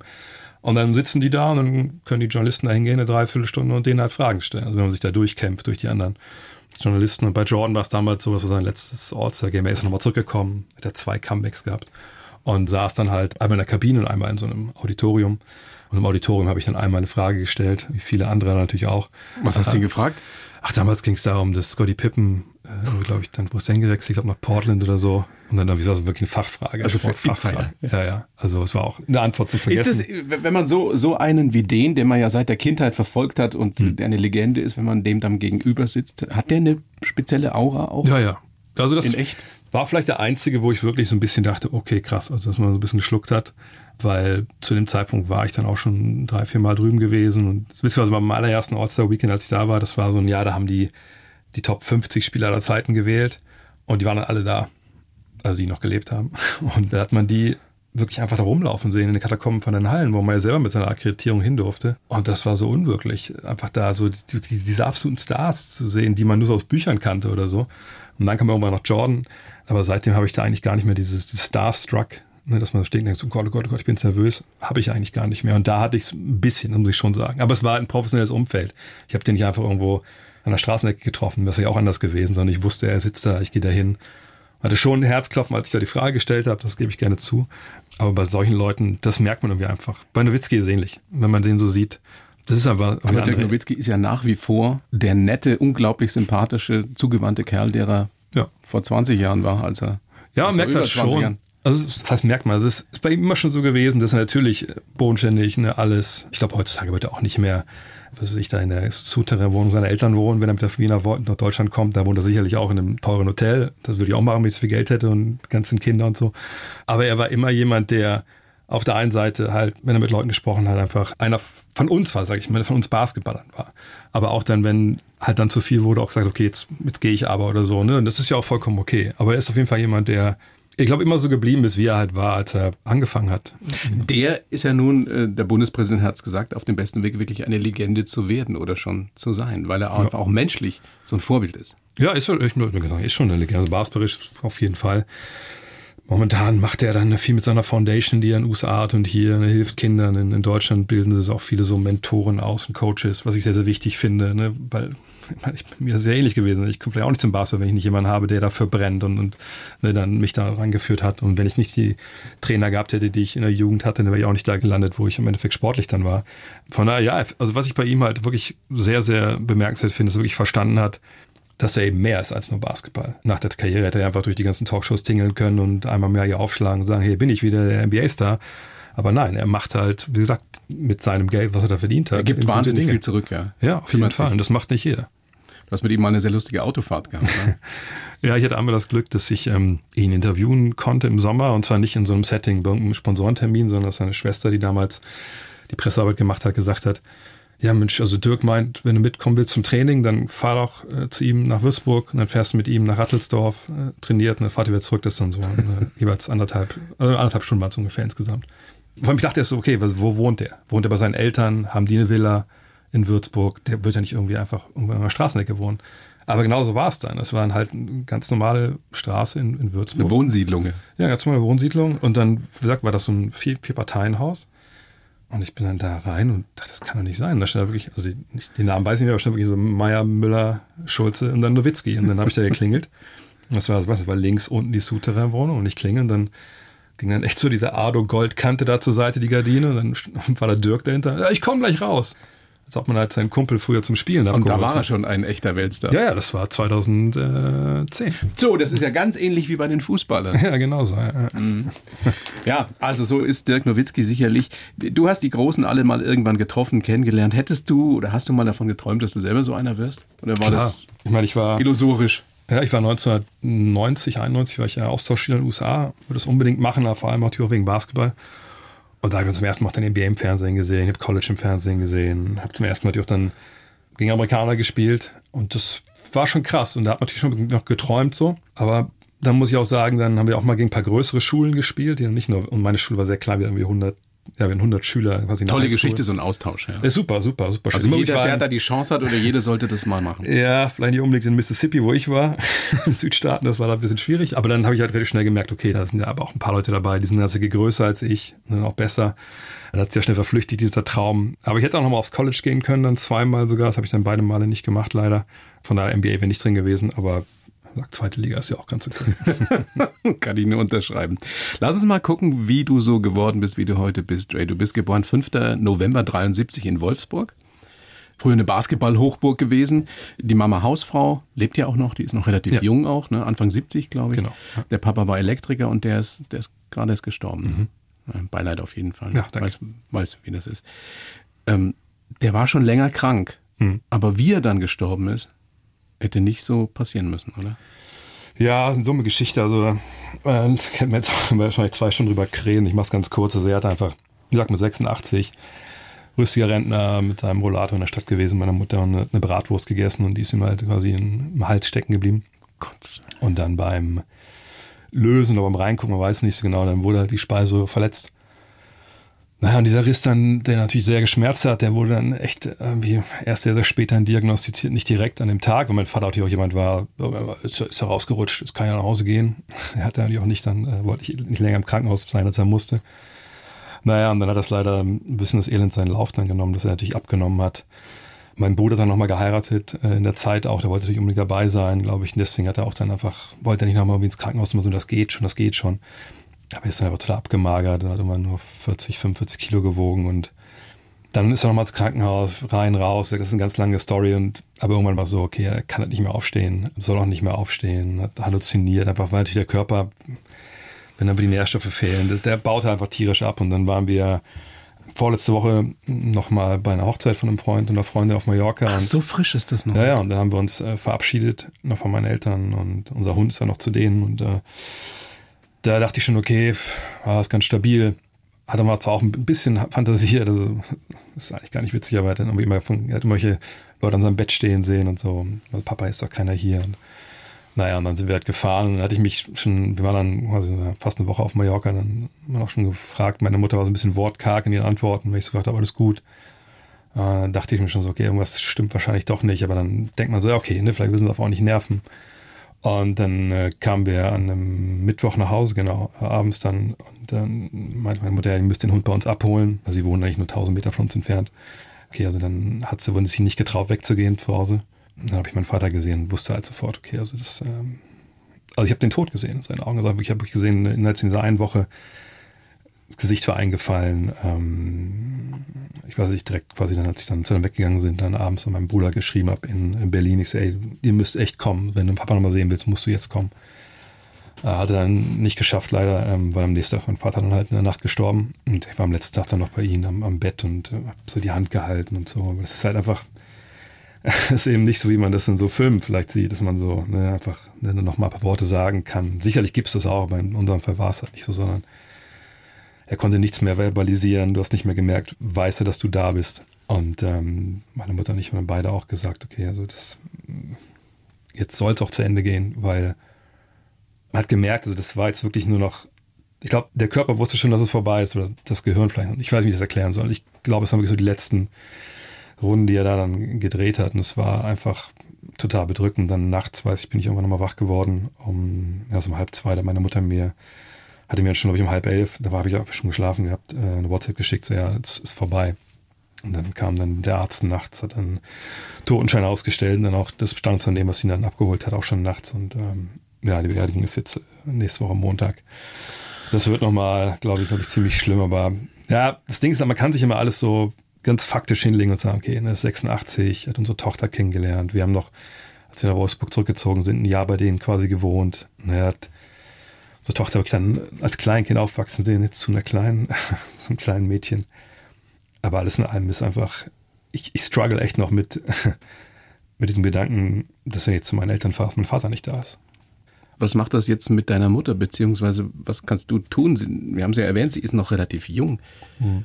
S1: Und dann sitzen die da und dann können die Journalisten da hingehen, eine Dreiviertelstunde und denen halt Fragen stellen. Also wenn man sich da durchkämpft durch die anderen Journalisten. Und bei Jordan war es damals so, was war sein letztes All-Star-Game. Er ist nochmal zurückgekommen, hat er zwei Comebacks gehabt und saß dann halt einmal in der Kabine und einmal in so einem Auditorium. Und im Auditorium habe ich dann einmal eine Frage gestellt, wie viele andere natürlich auch.
S4: Was hast du ihn gefragt?
S1: Ach, damals ging es darum, dass Scotty Pippen, äh, glaube ich, dann wo ist hingewechselt, ich glaube nach Portland oder so. Und dann war es wirklich eine Fachfrage.
S4: Also für Fachfrage.
S1: Ja, ja. Also es war auch eine Antwort zu vergessen.
S4: Ist das, wenn man so, so einen wie den, den man ja seit der Kindheit verfolgt hat und hm. der eine Legende ist, wenn man dem dann gegenüber sitzt, hat der eine spezielle Aura auch?
S1: Ja, ja. Also das In echt? war vielleicht der einzige, wo ich wirklich so ein bisschen dachte, okay, krass, also dass man so ein bisschen geschluckt hat weil zu dem Zeitpunkt war ich dann auch schon drei, vier Mal drüben gewesen und beziehungsweise beim allerersten All-Star-Weekend, als ich da war, das war so ein Jahr, da haben die die Top 50 Spieler aller Zeiten gewählt und die waren dann alle da, also die noch gelebt haben. Und da hat man die wirklich einfach da rumlaufen sehen in den Katakomben von den Hallen, wo man ja selber mit seiner Akkreditierung hin durfte. Und das war so unwirklich, einfach da so die, diese absoluten Stars zu sehen, die man nur so aus Büchern kannte oder so. Und dann kam irgendwann noch Jordan, aber seitdem habe ich da eigentlich gar nicht mehr dieses, Starstruck ne, dass man so steht und denkt, oh Gott, oh Gott, oh Gott, ich bin nervös, habe ich eigentlich gar nicht mehr. Und da hatte ich es ein bisschen, muss ich schon sagen. Aber es war ein professionelles Umfeld. Ich habe den nicht einfach irgendwo an der Straßenecke getroffen, das wäre ja auch anders gewesen, sondern ich wusste, er sitzt da, ich gehe da hin. Hatte schon ein Herzklopfen, als ich da die Frage gestellt habe, das gebe ich gerne zu. Aber bei solchen Leuten, das merkt man irgendwie einfach. Bei Nowitzki ist ähnlich, wenn man den so sieht. Das ist aber.
S4: Aber der Nowitzki ist ja nach wie vor der nette, unglaublich sympathische, zugewandte Kerl, der er ja. vor 20 Jahren war, als er.
S1: Ja, merkt halt schon. Jahren. Also das merkt man, es ist, ist bei ihm immer schon so gewesen, dass er natürlich bodenständig, ne, alles, ich glaube heutzutage wird er auch nicht mehr, was weiß ich, da in der Souterrain-Wohnung seiner Eltern wohnen, wenn er mit der Wiener nach Deutschland kommt, da wohnt er sicherlich auch in einem teuren Hotel, das würde ich auch machen, wenn ich so viel Geld hätte und ganzen Kinder und so. Aber er war immer jemand, der auf der einen Seite halt, wenn er mit Leuten gesprochen hat, einfach einer von uns war, sag ich mal, von uns Basketballern war. Aber auch dann, wenn halt dann zu viel wurde, auch gesagt, okay, jetzt, jetzt gehe ich aber oder so, ne? Und das ist ja auch vollkommen okay. Aber er ist auf jeden Fall jemand, der ich glaube, immer so geblieben ist, wie er halt war, als er angefangen hat.
S4: Der ist ja nun, äh, der Bundespräsident hat es gesagt, auf dem besten Weg wirklich eine Legende zu werden oder schon zu sein, weil er einfach ja. auch menschlich so ein Vorbild ist.
S1: Ja, ist, ist schon eine Legende. Also basketballerisch auf jeden Fall. Momentan macht er dann viel mit seiner Foundation, die er in den USA hat und hier ne, hilft Kindern. In, in, Deutschland bilden sie auch viele so Mentoren aus und Coaches, was ich sehr, sehr wichtig finde, ne? weil ich bin mir sehr ähnlich gewesen. Ich komme vielleicht auch nicht zum Basketball, wenn ich nicht jemanden habe, der dafür brennt und, und ne, dann mich da rangeführt hat. Und wenn ich nicht die Trainer gehabt hätte, die ich in der Jugend hatte, dann wäre ich auch nicht da gelandet, wo ich im Endeffekt sportlich dann war. Von daher, ja, also was ich bei ihm halt wirklich sehr, sehr bemerkenswert finde, ist, dass er wirklich verstanden hat, dass er eben mehr ist als nur Basketball. Nach der Karriere hätte er einfach durch die ganzen Talkshows tingeln können und einmal mehr hier aufschlagen und sagen, hey, bin ich wieder der NBA-Star. Aber nein, er macht halt, wie gesagt, mit seinem Geld, was er da verdient hat. Er
S4: gibt wahnsinnig viel zurück, ja.
S1: Ja, auf jeden Fall. Und das macht nicht jeder.
S4: Du hast mit ihm mal eine sehr lustige Autofahrt gehabt. Ne?
S1: ja, ich hatte einmal das Glück, dass ich ähm, ihn interviewen konnte im Sommer und zwar nicht in so einem Setting, bei einem Sponsorentermin, sondern dass seine Schwester, die damals die Pressearbeit gemacht hat, gesagt hat, ja Mensch, also Dirk meint, wenn du mitkommen willst zum Training, dann fahr doch äh, zu ihm nach Würzburg und dann fährst du mit ihm nach Rattelsdorf, äh, trainiert und dann fahrt ihr wieder zurück. Das ist dann so äh, jeweils anderthalb, also anderthalb Stunden waren es ungefähr insgesamt. Vor allem ich dachte erst so, okay, was, wo wohnt der? Wohnt er bei seinen Eltern? Haben die eine Villa in Würzburg? Der wird ja nicht irgendwie einfach irgendwo in einer Straßenecke wohnen. Aber genau so war es dann. Es war halt eine ganz normale Straße in, in Würzburg.
S4: Eine Wohnsiedlung.
S1: Ja, ganz normale Wohnsiedlung. Und dann, wie gesagt, war das so ein Vier-Parteien-Haus. Und ich bin dann da rein und dachte, das kann doch nicht sein. Und da stand da wirklich, also die Namen weiß ich nicht, aber stand wirklich so Meier, Müller, Schulze und dann Nowitzki. Und dann habe ich da geklingelt. das war, was, das war links unten die Souterrain-Wohnung und ich klingel und dann ging dann echt so diese Ardo-Goldkante da zur Seite, die Gardine. Und dann war da Dirk dahinter. Ja, ich komme gleich raus als ob man halt seinen Kumpel früher zum Spielen
S4: Und da war er schon ein echter Weltstar.
S1: Ja, ja, das war 2010.
S4: So, das ist ja ganz ähnlich wie bei den Fußballern.
S1: Ja, genau so. Ja,
S4: mhm. ja also so ist Dirk Nowitzki sicherlich. Du hast die Großen alle mal irgendwann getroffen, kennengelernt. Hättest du oder hast du mal davon geträumt, dass du selber so einer wirst? Oder war Klar. das
S1: ich meine, ich war
S4: illusorisch?
S1: Ja, ich war 1990, 91 war ich ja Austauschschüler in den USA, würde es unbedingt machen, vor allem auch wegen Basketball. Und da habe ich zum ersten Mal den NBA im Fernsehen gesehen, ich habe College im Fernsehen gesehen, habe zum ersten Mal auch dann gegen Amerikaner gespielt und das war schon krass und da hat man natürlich schon noch geträumt so. Aber dann muss ich auch sagen, dann haben wir auch mal gegen ein paar größere Schulen gespielt, die nicht nur, und meine Schule war sehr klein, wir haben irgendwie 100 ja, haben 100 Schüler quasi
S4: Tolle Geschichte, so ein Austausch, ja.
S1: Ist super, super, super.
S4: Also jeder, der da die Chance hat oder jede sollte das mal machen.
S1: Ja, vielleicht nicht unbedingt in Mississippi, wo ich war, in Südstaaten, das war da ein bisschen schwierig. Aber dann habe ich halt relativ schnell gemerkt, okay, da sind ja aber auch ein paar Leute dabei, die sind tatsächlich größer als ich, sind auch besser. Dann hat sich ja schnell verflüchtigt, dieser Traum. Aber ich hätte auch noch mal aufs College gehen können, dann zweimal sogar. Das habe ich dann beide Male nicht gemacht, leider. Von der NBA wäre nicht drin gewesen, aber Sagt, zweite Liga ist ja auch ganz okay.
S4: Kann ich nur unterschreiben. Lass uns mal gucken, wie du so geworden bist, wie du heute bist, Dre. Du bist geboren 5. November 73 in Wolfsburg. Früher eine Basketball-Hochburg gewesen. Die Mama Hausfrau lebt ja auch noch, die ist noch relativ ja. jung auch, ne? Anfang 70, glaube ich. Genau. Ja. Der Papa war Elektriker und der ist, der ist gerade erst gestorben. Mhm. Beileid auf jeden Fall. Ja, danke. Weiß, weiß wie das ist. Ähm, der war schon länger krank. Mhm. Aber wie er dann gestorben ist, hätte nicht so passieren müssen, oder?
S1: Ja, so eine Geschichte. Also, äh, kennt man jetzt wahrscheinlich zwei Stunden drüber krähen. Ich mach's ganz kurz. Also, er hat einfach, wie gesagt, mit 86, rüstiger Rentner mit seinem Rollator in der Stadt gewesen, meiner Mutter eine, eine Bratwurst gegessen und die ist ihm halt quasi im Hals stecken geblieben. Gott. Und dann beim Lösen oder beim Reingucken, man weiß nicht so genau, dann wurde halt die Speise verletzt. Naja, und dieser Riss dann, der natürlich sehr geschmerzt hat, der wurde dann echt irgendwie erst sehr, sehr spät dann diagnostiziert, nicht direkt an dem Tag. Und mein Vater natürlich auch jemand war, ist, ist er rausgerutscht, es kann ja nach Hause gehen. Er hat natürlich auch nicht dann, äh, wollte nicht länger im Krankenhaus sein, als er musste. Naja, und dann hat das leider ein bisschen das Elend seinen Lauf dann genommen, dass er natürlich abgenommen hat. Mein Bruder hat dann nochmal geheiratet, äh, in der Zeit auch, der wollte natürlich unbedingt dabei sein, glaube ich. Und deswegen hat er auch dann einfach, wollte er nicht nochmal ins Krankenhaus, so, das geht schon, das geht schon. Aber er ist dann einfach total abgemagert, hat immer nur 40, 45 Kilo gewogen und dann ist er nochmal ins Krankenhaus, rein, raus. Das ist eine ganz lange Story und aber irgendwann war es so, okay, er kann halt nicht mehr aufstehen, soll auch nicht mehr aufstehen, hat halluziniert, einfach weil natürlich der Körper, wenn dann die Nährstoffe fehlen, der baut einfach tierisch ab und dann waren wir vorletzte Woche nochmal bei einer Hochzeit von einem Freund und einer Freundin auf Mallorca.
S4: Ach, so frisch ist das noch.
S1: Ja, ja, und dann haben wir uns äh, verabschiedet, noch von meinen Eltern und unser Hund ist ja noch zu denen und äh, da dachte ich schon, okay, war ist ganz stabil. Hatte mal zwar auch ein bisschen Fantasie, also ist eigentlich gar nicht witzig, aber er dann irgendwie immer von, hat irgendwelche Leute an seinem Bett stehen sehen und so. Also Papa ist doch keiner hier. Und naja, und dann sind wir halt gefahren und dann hatte ich mich schon, wir waren dann also fast eine Woche auf Mallorca, dann haben wir auch schon gefragt. Meine Mutter war so ein bisschen wortkarg in ihren Antworten, weil ich so gedacht habe, alles gut. Äh, dachte ich mir schon so, okay, irgendwas stimmt wahrscheinlich doch nicht, aber dann denkt man so, okay, ne, vielleicht müssen sie auf auch nicht nerven. Und dann äh, kamen wir an einem Mittwoch nach Hause, genau, äh, abends dann. Und dann meinte meine Mutter, ihr müsst den Hund bei uns abholen. Also sie wohnen eigentlich nur 1000 Meter von uns entfernt. Okay, also dann hat sie, sich nicht getraut, wegzugehen zu Hause. Und dann habe ich meinen Vater gesehen und wusste halt sofort, okay, also das, ähm, also ich habe den Tod gesehen in seinen Augen. Also ich habe gesehen, innerhalb dieser einen Woche, das Gesicht war eingefallen. Ähm, ich weiß nicht, direkt quasi dann, als ich dann zu dem weggegangen sind, dann abends an meinem Bruder geschrieben habe in, in, Berlin. Ich so, ey, ihr müsst echt kommen. Wenn du Papa nochmal sehen willst, musst du jetzt kommen. Äh, hatte dann nicht geschafft, leider, ähm, weil am nächsten Tag mein Vater dann halt in der Nacht gestorben. Und ich war am letzten Tag dann noch bei ihm am, am Bett und äh, habe so die Hand gehalten und so. Aber das ist halt einfach, das ist eben nicht so, wie man das in so Filmen vielleicht sieht, dass man so ne, einfach ne, noch ein paar Worte sagen kann. Sicherlich gibt es das auch, aber in unserem Fall war es halt nicht so, sondern er konnte nichts mehr verbalisieren, du hast nicht mehr gemerkt, weiß er, dass du da bist. Und ähm, meine Mutter und ich haben beide auch gesagt, okay, also das jetzt soll es auch zu Ende gehen, weil man hat gemerkt, also das war jetzt wirklich nur noch, ich glaube, der Körper wusste schon, dass es vorbei ist, oder das Gehirn vielleicht. Ich weiß nicht, wie ich das erklären soll. Ich glaube, es waren wirklich so die letzten Runden, die er da dann gedreht hat. Und es war einfach total bedrückend. Dann nachts, weiß ich, bin ich irgendwann nochmal wach geworden, um, ja, so um halb zwei, da meine Mutter mir hatte mir dann schon, glaube ich, um halb elf, da habe ich auch schon geschlafen gehabt, äh, eine WhatsApp geschickt, so ja, es ist vorbei. Und dann kam dann der Arzt nachts, hat dann Totenschein ausgestellt und dann auch das Bestandsunternehmen, was ihn dann abgeholt hat, auch schon nachts. Und ähm, ja, die Beerdigung ist jetzt äh, nächste Woche Montag. Das wird nochmal, glaube ich, glaube ich, ziemlich schlimm. Aber ja, das Ding ist, man kann sich immer alles so ganz faktisch hinlegen und sagen, okay, er ist 86, hat unsere Tochter kennengelernt. Wir haben noch, als wir nach Wolfsburg zurückgezogen sind, ein Jahr bei denen quasi gewohnt. Er hat unsere Tochter wirklich dann als Kleinkind aufwachsen sehen, jetzt zu einer kleinen, so einem kleinen Mädchen. Aber alles in allem ist einfach, ich, ich struggle echt noch mit, mit diesem Gedanken, dass wenn ich jetzt zu meinen Eltern fahre, mein Vater nicht da ist.
S4: Was macht das jetzt mit deiner Mutter, beziehungsweise was kannst du tun? Wir haben sie ja erwähnt, sie ist noch relativ jung. Mhm.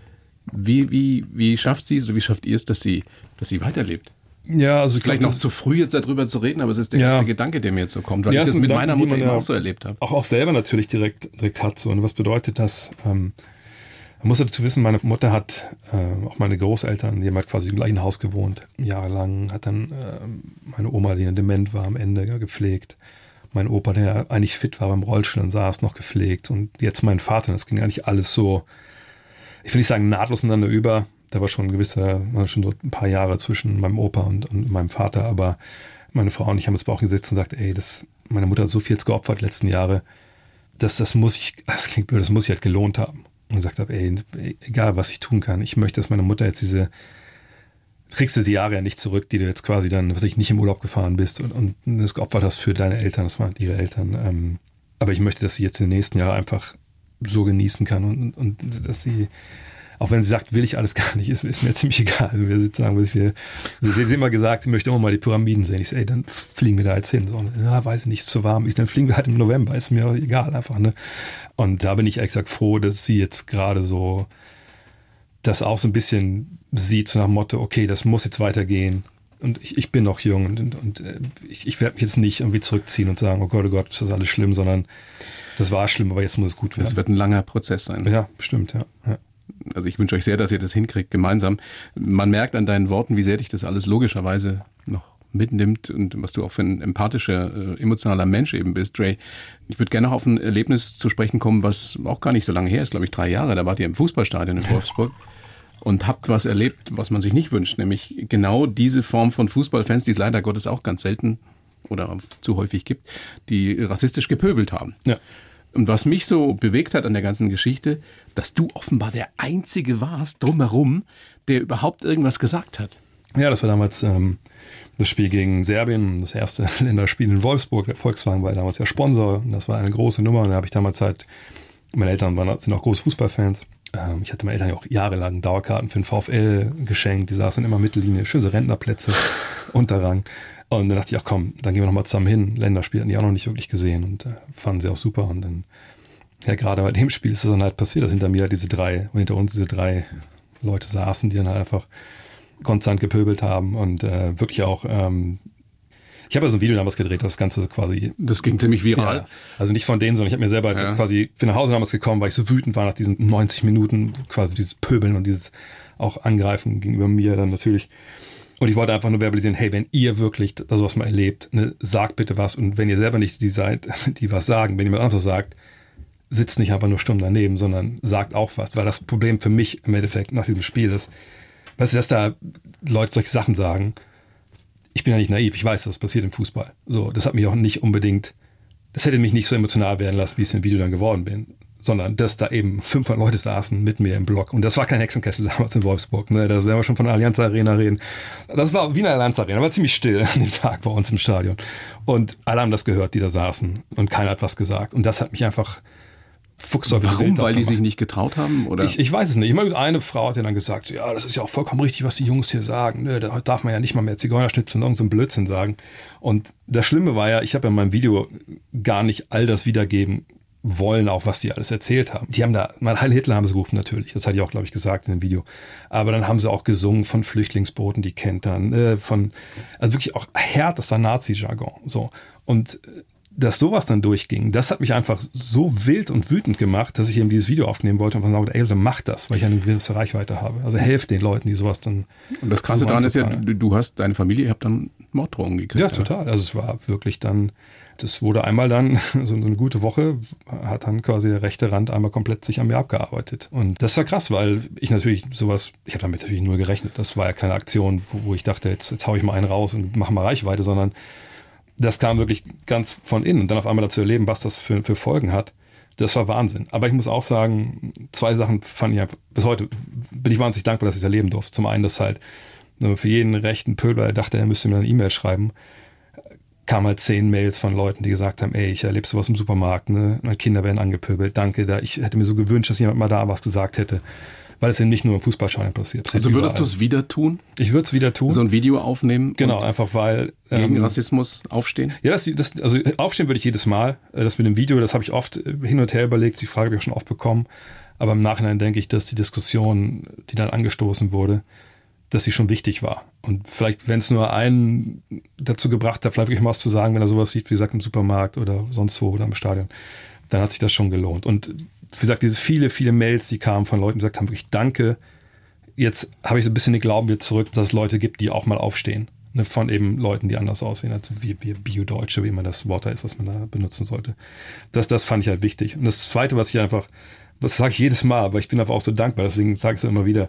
S4: Wie, wie, wie schafft sie es oder wie schafft ihr es, dass sie, dass sie weiterlebt? Ja, also vielleicht glaub, noch zu früh jetzt darüber zu reden, aber es ist der ja. erste Gedanke, der mir jetzt so kommt, weil ja, ich das mit Gedanken, meiner Mutter eben auch so erlebt habe.
S1: Auch, auch selber natürlich direkt, direkt hat so. Und was bedeutet das? Ähm, man muss dazu wissen, meine Mutter hat, äh, auch meine Großeltern, die haben halt quasi im gleichen Haus gewohnt, jahrelang, hat dann äh, meine Oma, die dement war, am Ende ja, gepflegt. Mein Opa, der eigentlich fit war beim Rollstuhl und saß, noch gepflegt. Und jetzt mein Vater, das ging eigentlich alles so, ich will nicht sagen nahtlos ineinander über, da war schon ein gewisser, schon so ein paar Jahre zwischen meinem Opa und, und meinem Vater, aber meine Frau und ich haben uns Bauch gesetzt und gesagt, ey, das, meine Mutter hat so viel geopfert die letzten Jahre, dass das muss ich, das klingt blöd, das muss ich halt gelohnt haben. Und gesagt habe, ey, egal was ich tun kann, ich möchte, dass meine Mutter jetzt diese, du kriegst diese Jahre ja nicht zurück, die du jetzt quasi dann, was ich nicht im Urlaub gefahren bist und, und das geopfert hast für deine Eltern, das waren ihre Eltern. Ähm, aber ich möchte, dass sie jetzt in den nächsten Jahren einfach so genießen kann und, und dass sie auch wenn sie sagt, will ich alles gar nicht, ist, ist mir ziemlich egal. Wir sagen, was wir, sie hat immer gesagt, sie möchte immer mal die Pyramiden sehen. Ich sage, ey, dann fliegen wir da jetzt hin. So, ja, weiß ich nicht, ist zu warm. Ich, dann fliegen wir halt im November, ist mir egal einfach. Ne? Und da bin ich ehrlich gesagt froh, dass sie jetzt gerade so das auch so ein bisschen sieht, so nach dem Motto, okay, das muss jetzt weitergehen. Und ich, ich bin noch jung und, und, und äh, ich, ich werde mich jetzt nicht irgendwie zurückziehen und sagen, oh Gott, oh Gott, ist das alles schlimm, sondern das war schlimm, aber jetzt muss es gut werden.
S4: Es wird ein langer Prozess sein.
S1: Ja, bestimmt, ja. ja
S4: also ich wünsche euch sehr, dass ihr das hinkriegt, gemeinsam. Man merkt an deinen Worten, wie sehr dich das alles logischerweise noch mitnimmt und was du auch für ein empathischer, äh, emotionaler Mensch eben bist, Dre. Ich würde gerne noch auf ein Erlebnis zu sprechen kommen, was auch gar nicht so lange her ist, glaube ich, drei Jahre. Da wart ihr im Fußballstadion in Wolfsburg. und habt was erlebt, was man sich nicht wünscht, nämlich genau diese Form von Fußballfans, die es leider Gottes auch ganz selten oder zu häufig gibt, die rassistisch gepöbelt haben. Ja. Und was mich so bewegt hat an der ganzen Geschichte, dass du offenbar der Einzige warst drumherum, der überhaupt irgendwas gesagt hat.
S1: Ja, das war damals ähm, das Spiel gegen Serbien, das erste Länderspiel in Wolfsburg. Der Volkswagen war damals der Sponsor. Das war eine große Nummer. Und da habe ich damals halt, meine Eltern waren, sind auch große Fußballfans. Ähm, ich hatte meinen Eltern ja auch jahrelang Dauerkarten für den VfL geschenkt. Die saßen immer Mittellinie, schöne Rentnerplätze, Unterrang. Und dann dachte ich, ach komm, dann gehen wir nochmal zusammen hin. Länderspiel hatten die auch noch nicht wirklich gesehen und äh, fanden sie auch super. Und dann, ja, gerade bei dem Spiel ist es dann halt passiert, dass hinter mir halt diese drei, und hinter uns diese drei Leute saßen, die dann halt einfach konstant gepöbelt haben und äh, wirklich auch ähm, ich habe ja so ein Video damals gedreht, das Ganze quasi.
S4: Das ging ziemlich viral. Ja,
S1: also nicht von denen, sondern ich habe mir selber ja. quasi, bin nach Hause damals gekommen, weil ich so wütend war nach diesen 90 Minuten, quasi dieses Pöbeln und dieses auch Angreifen gegenüber mir dann natürlich. Und ich wollte einfach nur verbalisieren, hey, wenn ihr wirklich sowas mal erlebt, ne, sagt bitte was. Und wenn ihr selber nicht die seid, die was sagen, wenn jemand anderes sagt, sitzt nicht einfach nur stumm daneben, sondern sagt auch was. Weil das Problem für mich im Endeffekt nach diesem Spiel ist, weißt du, dass da Leute solche Sachen sagen. Ich bin ja nicht naiv, ich weiß, dass das passiert im Fußball. So, das hat mich auch nicht unbedingt, das hätte mich nicht so emotional werden lassen, wie ich es im Video dann geworden bin sondern dass da eben 500 Leute saßen mit mir im Block. Und das war kein Hexenkessel damals in Wolfsburg. Ne? Da werden wir schon von der Allianz Arena reden. Das war wie eine Allianz Arena, war ziemlich still an dem Tag bei uns im Stadion. Und alle haben das gehört, die da saßen. Und keiner hat was gesagt. Und das hat mich einfach
S4: Fuchsteufel Warum? Weil die sich nicht getraut haben? Oder?
S1: Ich, ich weiß es nicht. Ich meine, eine Frau hat ja dann gesagt, ja, das ist ja auch vollkommen richtig, was die Jungs hier sagen. Nö, da darf man ja nicht mal mehr Zigeunerschnitzel und irgendeinen so Blödsinn sagen. Und das Schlimme war ja, ich habe in meinem Video gar nicht all das wiedergeben wollen, auch was die alles erzählt haben. Die haben da, mal Heil Hitler haben sie gerufen natürlich, das hatte ich auch, glaube ich, gesagt in dem Video. Aber dann haben sie auch gesungen von Flüchtlingsbooten, die kennt dann, äh, von, also wirklich auch härtester Nazi-Jargon. So. Und äh, dass sowas dann durchging, das hat mich einfach so wild und wütend gemacht, dass ich eben dieses Video aufnehmen wollte und sagen ey, Leute, mach das, weil ich eine gewisse Reichweite habe. Also helft den Leuten, die sowas dann.
S4: Und das Krasse daran ist ja, du, du hast deine Familie, ihr habt dann Morddrohungen gekriegt.
S1: Ja, total. Also es war wirklich dann, das wurde einmal dann, so eine gute Woche, hat dann quasi der rechte Rand einmal komplett sich an mir abgearbeitet. Und das war krass, weil ich natürlich sowas, ich habe damit natürlich nur gerechnet. Das war ja keine Aktion, wo, wo ich dachte, jetzt, jetzt hau ich mal einen raus und mache mal Reichweite, sondern das kam wirklich ganz von innen. Und dann auf einmal dazu erleben, was das für, für Folgen hat, das war Wahnsinn. Aber ich muss auch sagen, zwei Sachen fand ich bis heute bin ich wahnsinnig dankbar, dass ich es erleben durfte. Zum einen, dass halt ne, für jeden rechten Pöbel, der dachte, er müsste mir eine E-Mail schreiben, kamen halt zehn Mails von Leuten, die gesagt haben, ey, ich erlebe sowas im Supermarkt, ne? Meine Kinder werden angepöbelt, danke, da, ich hätte mir so gewünscht, dass jemand mal da was gesagt hätte. Weil es eben nicht nur im Fußballschein passiert.
S4: Also würdest du es wieder tun?
S1: Ich würde es wieder tun.
S4: So ein Video aufnehmen?
S1: Genau, einfach weil...
S4: Gegen ähm, Rassismus aufstehen?
S1: Ja, das, das, also aufstehen würde ich jedes Mal. Das mit dem Video, das habe ich oft hin und her überlegt, die Frage habe ich auch schon oft bekommen. Aber im Nachhinein denke ich, dass die Diskussion, die dann angestoßen wurde, dass sie schon wichtig war. Und vielleicht, wenn es nur einen dazu gebracht hat, vielleicht wirklich mal was zu sagen, wenn er sowas sieht, wie gesagt, im Supermarkt oder sonst wo oder im Stadion, dann hat sich das schon gelohnt. Und wie gesagt, diese viele, viele Mails, die kamen von Leuten, die gesagt haben, wirklich danke. Jetzt habe ich so ein bisschen den Glauben wieder zurück, dass es Leute gibt, die auch mal aufstehen. Ne, von eben Leuten, die anders aussehen, als wie, wie Bio-Deutsche, wie immer das Wort da ist, was man da benutzen sollte. Das, das fand ich halt wichtig. Und das Zweite, was ich einfach, das sage ich jedes Mal, aber ich bin einfach auch so dankbar, deswegen sage ich es immer wieder.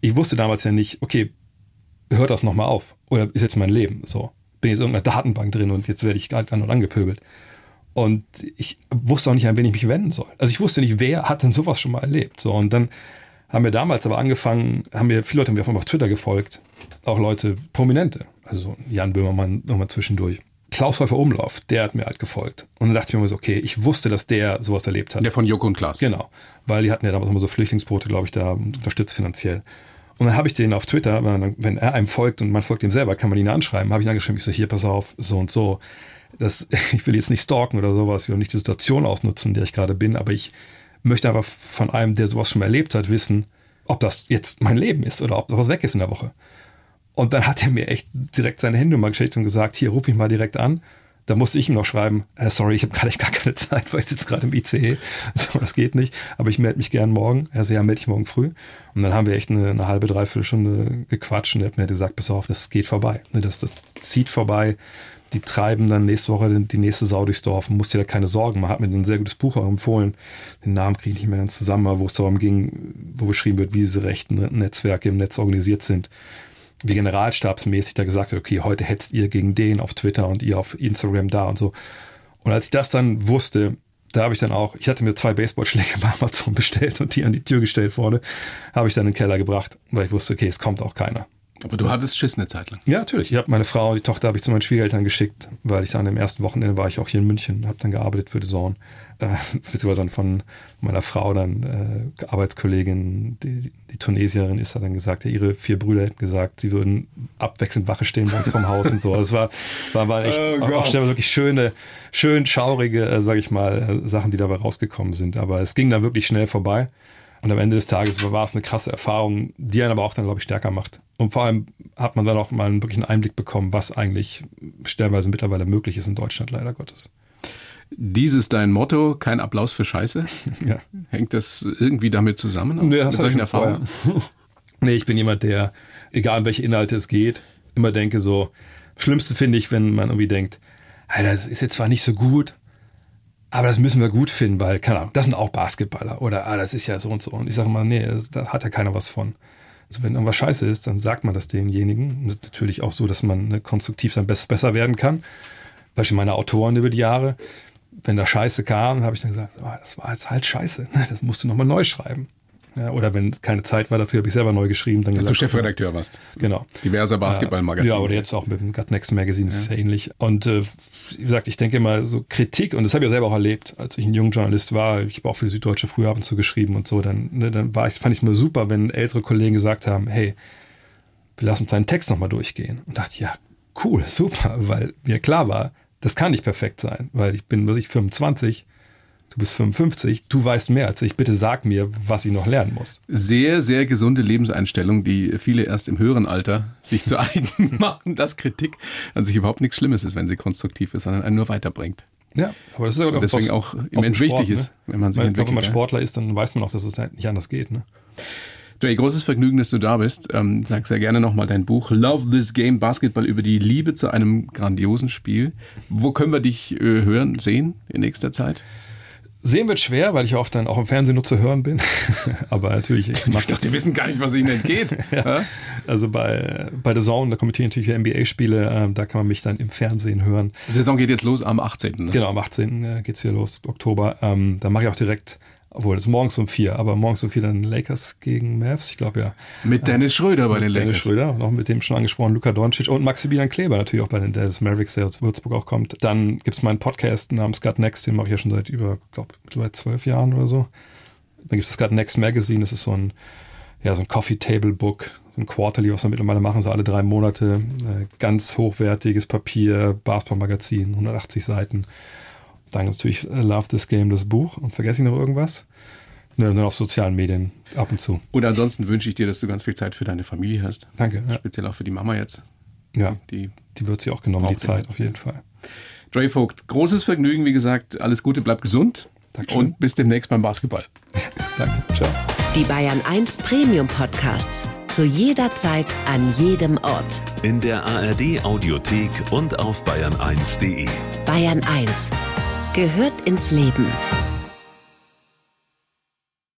S1: Ich wusste damals ja nicht, okay, hört das nochmal auf? Oder ist jetzt mein Leben so? Bin jetzt in irgendeiner Datenbank drin und jetzt werde ich gerade an und angepöbelt. Und ich wusste auch nicht, an wen ich mich wenden soll. Also ich wusste nicht, wer hat denn sowas schon mal erlebt. So, und dann haben wir damals aber angefangen, haben wir viele Leute haben wir auf Twitter gefolgt, auch Leute, Prominente, also Jan Böhmermann nochmal zwischendurch. Klaus Häufer Umlauf, der hat mir halt gefolgt. Und dann dachte ich mir immer so, okay, ich wusste, dass der sowas erlebt hat.
S4: Der von Joko und Klaas.
S1: Genau. Weil die hatten ja damals immer so Flüchtlingsboote, glaube ich, da unterstützt finanziell. Und dann habe ich den auf Twitter, wenn er einem folgt und man folgt ihm selber, kann man ihn anschreiben, habe ich angeschrieben, ich so, hier, pass auf, so und so. Das, ich will jetzt nicht stalken oder sowas, ich will nicht die Situation ausnutzen, in der ich gerade bin, aber ich möchte einfach von einem, der sowas schon erlebt hat, wissen, ob das jetzt mein Leben ist oder ob das was weg ist in der Woche. Und dann hat er mir echt direkt seine Handynummer geschickt und gesagt, hier, ruf mich mal direkt an. Da musste ich ihm noch schreiben, äh, sorry, ich habe gerade gar keine Zeit, weil ich sitze gerade im ICE. So, das geht nicht. Aber ich melde mich gern morgen. Er sagt, ja, melde ich morgen früh. Und dann haben wir echt eine, eine halbe, dreiviertel Stunde gequatscht und er hat mir gesagt, pass auf, das geht vorbei. Ne, das, das zieht vorbei. Die treiben dann nächste Woche die nächste Sau durchs Dorf und musst dir da keine Sorgen. Man hat mir ein sehr gutes Buch auch empfohlen. Den Namen kriege ich nicht mehr ganz zusammen, wo es darum ging, wo beschrieben wird, wie diese rechten Netzwerke im Netz organisiert sind wie generalstabsmäßig da gesagt hat, okay, heute hetzt ihr gegen den auf Twitter und ihr auf Instagram da und so. Und als ich das dann wusste, da habe ich dann auch, ich hatte mir zwei Baseballschläge bei Amazon bestellt und die an die Tür gestellt vorne, habe ich dann in den Keller gebracht, weil ich wusste, okay, es kommt auch keiner.
S4: Aber du hattest Schiss eine Zeit lang.
S1: Ja, natürlich. Ich habe meine Frau, die Tochter habe ich zu meinen Schwiegereltern geschickt, weil ich dann im ersten Wochenende war ich auch hier in München, habe dann gearbeitet für die Zone äh, beziehungsweise dann von meiner Frau dann äh, Arbeitskollegin, die, die Tunesierin ist, hat dann gesagt, ja, ihre vier Brüder hätten gesagt, sie würden abwechselnd Wache stehen bei uns vom Haus und so. Also es war, war, war echt oh auch, auch wirklich schöne, schön schaurige, äh, sage ich mal, äh, Sachen, die dabei rausgekommen sind. Aber es ging dann wirklich schnell vorbei. Und am Ende des Tages war es eine krasse Erfahrung, die einen aber auch dann, glaube ich, stärker macht. Und vor allem hat man dann auch mal einen wirklichen Einblick bekommen, was eigentlich stellenweise mittlerweile möglich ist in Deutschland, leider Gottes.
S4: Dieses dein Motto, kein Applaus für Scheiße?
S1: Ja.
S4: Hängt das irgendwie damit zusammen?
S1: Nee, das mit solchen Erfahrungen? nee, ich bin jemand, der, egal um welche Inhalte es geht, immer denke so, Schlimmste finde ich, wenn man irgendwie denkt, hey, das ist jetzt zwar nicht so gut, aber das müssen wir gut finden, weil, keine Ahnung, das sind auch Basketballer oder ah, das ist ja so und so. Und ich sage mal, nee, da hat ja keiner was von. Also wenn irgendwas scheiße ist, dann sagt man das denjenigen. Das ist natürlich auch so, dass man ne, konstruktiv dann besser werden kann. Beispiel meine Autoren über die Jahre wenn da Scheiße kam, habe ich dann gesagt, oh, das war jetzt halt Scheiße, das musst du nochmal neu schreiben. Ja, oder wenn keine Zeit war dafür, habe ich selber neu geschrieben.
S4: Dann Als gesagt, du Chefredakteur warst.
S1: Genau.
S4: Diverser Basketballmagazine.
S1: Ja, oder jetzt auch mit dem Gut Next Magazine ist es ja ähnlich. Und äh, wie gesagt, ich denke immer so Kritik, und das habe ich ja selber auch erlebt, als ich ein junger Journalist war, ich habe auch für die Süddeutsche früher ab und zu geschrieben und so, dann, ne, dann war ich, fand ich es mir super, wenn ältere Kollegen gesagt haben, hey, wir lassen uns deinen Text nochmal durchgehen. Und dachte, ja, cool, super, weil mir klar war, das kann nicht perfekt sein, weil ich bin, was ich, 25, du bist 55, du weißt mehr als ich. Bitte sag mir, was ich noch lernen muss.
S4: Sehr, sehr gesunde Lebenseinstellung, die viele erst im höheren Alter sich zu eigen machen, dass Kritik an sich überhaupt nichts Schlimmes ist, wenn sie konstruktiv ist, sondern einen nur weiterbringt.
S1: Ja, aber das ist ja
S4: deswegen auch immens Sport, wichtig ne? ist,
S1: wenn man sich Weil, entwickelt. Wenn man Sportler ist, dann weiß man auch, dass es halt nicht anders geht. Ne?
S4: Du, ey, großes Vergnügen, dass du da bist. Ähm, sag sehr gerne nochmal dein Buch Love This Game Basketball über die Liebe zu einem grandiosen Spiel. Wo können wir dich äh, hören, sehen in nächster Zeit?
S1: Sehen wird schwer, weil ich oft dann auch im Fernsehen nur zu hören bin. Aber natürlich.
S4: Ich mach das. Die wissen gar nicht, was ihnen entgeht.
S1: ja. Also bei, bei The Zone, da kommentiere ich natürlich NBA-Spiele, äh, da kann man mich dann im Fernsehen hören.
S4: Die Saison geht jetzt los am 18. Ne?
S1: Genau, am 18. Äh, geht's wieder los, Oktober. Ähm, da mache ich auch direkt obwohl, es ist morgens um vier, aber morgens um vier dann Lakers gegen Mavs, ich glaube ja.
S4: Mit Dennis Schröder bei den
S1: Lakers. Dennis Schröder, noch mit dem schon angesprochenen Luka Doncic und Maximilian Kleber natürlich auch bei den Dallas Mavericks, der aus Würzburg auch kommt. Dann gibt es meinen Podcast namens Gut Next, den mache ich ja schon seit über, glaube mittlerweile zwölf Jahren oder so. Dann gibt es das Gut Next Magazine, das ist so ein, ja, so ein Coffee Table Book, so ein Quarterly, was wir mittlerweile machen, so alle drei Monate. Äh, ganz hochwertiges Papier, Basketball-Magazin, 180 Seiten. Dann natürlich äh, Love This Game, das Buch. Und vergesse ich noch irgendwas? Ne, dann auf sozialen Medien ab und zu.
S4: Und ansonsten wünsche ich dir, dass du ganz viel Zeit für deine Familie hast.
S1: Danke. Ja.
S4: Speziell auch für die Mama jetzt.
S1: Ja,
S4: Die
S1: die wird sie auch genommen, die Zeit,
S4: sie.
S1: auf jeden Fall.
S4: Dre Vogt, großes Vergnügen, wie gesagt. Alles Gute, bleib gesund.
S1: Dankeschön.
S4: Und bis demnächst beim Basketball.
S1: Danke. Ciao.
S3: Die Bayern 1 Premium Podcasts. Zu jeder Zeit, an jedem Ort.
S2: In der ARD Audiothek und auf bayern1.de.
S3: Bayern 1 gehört ins Leben.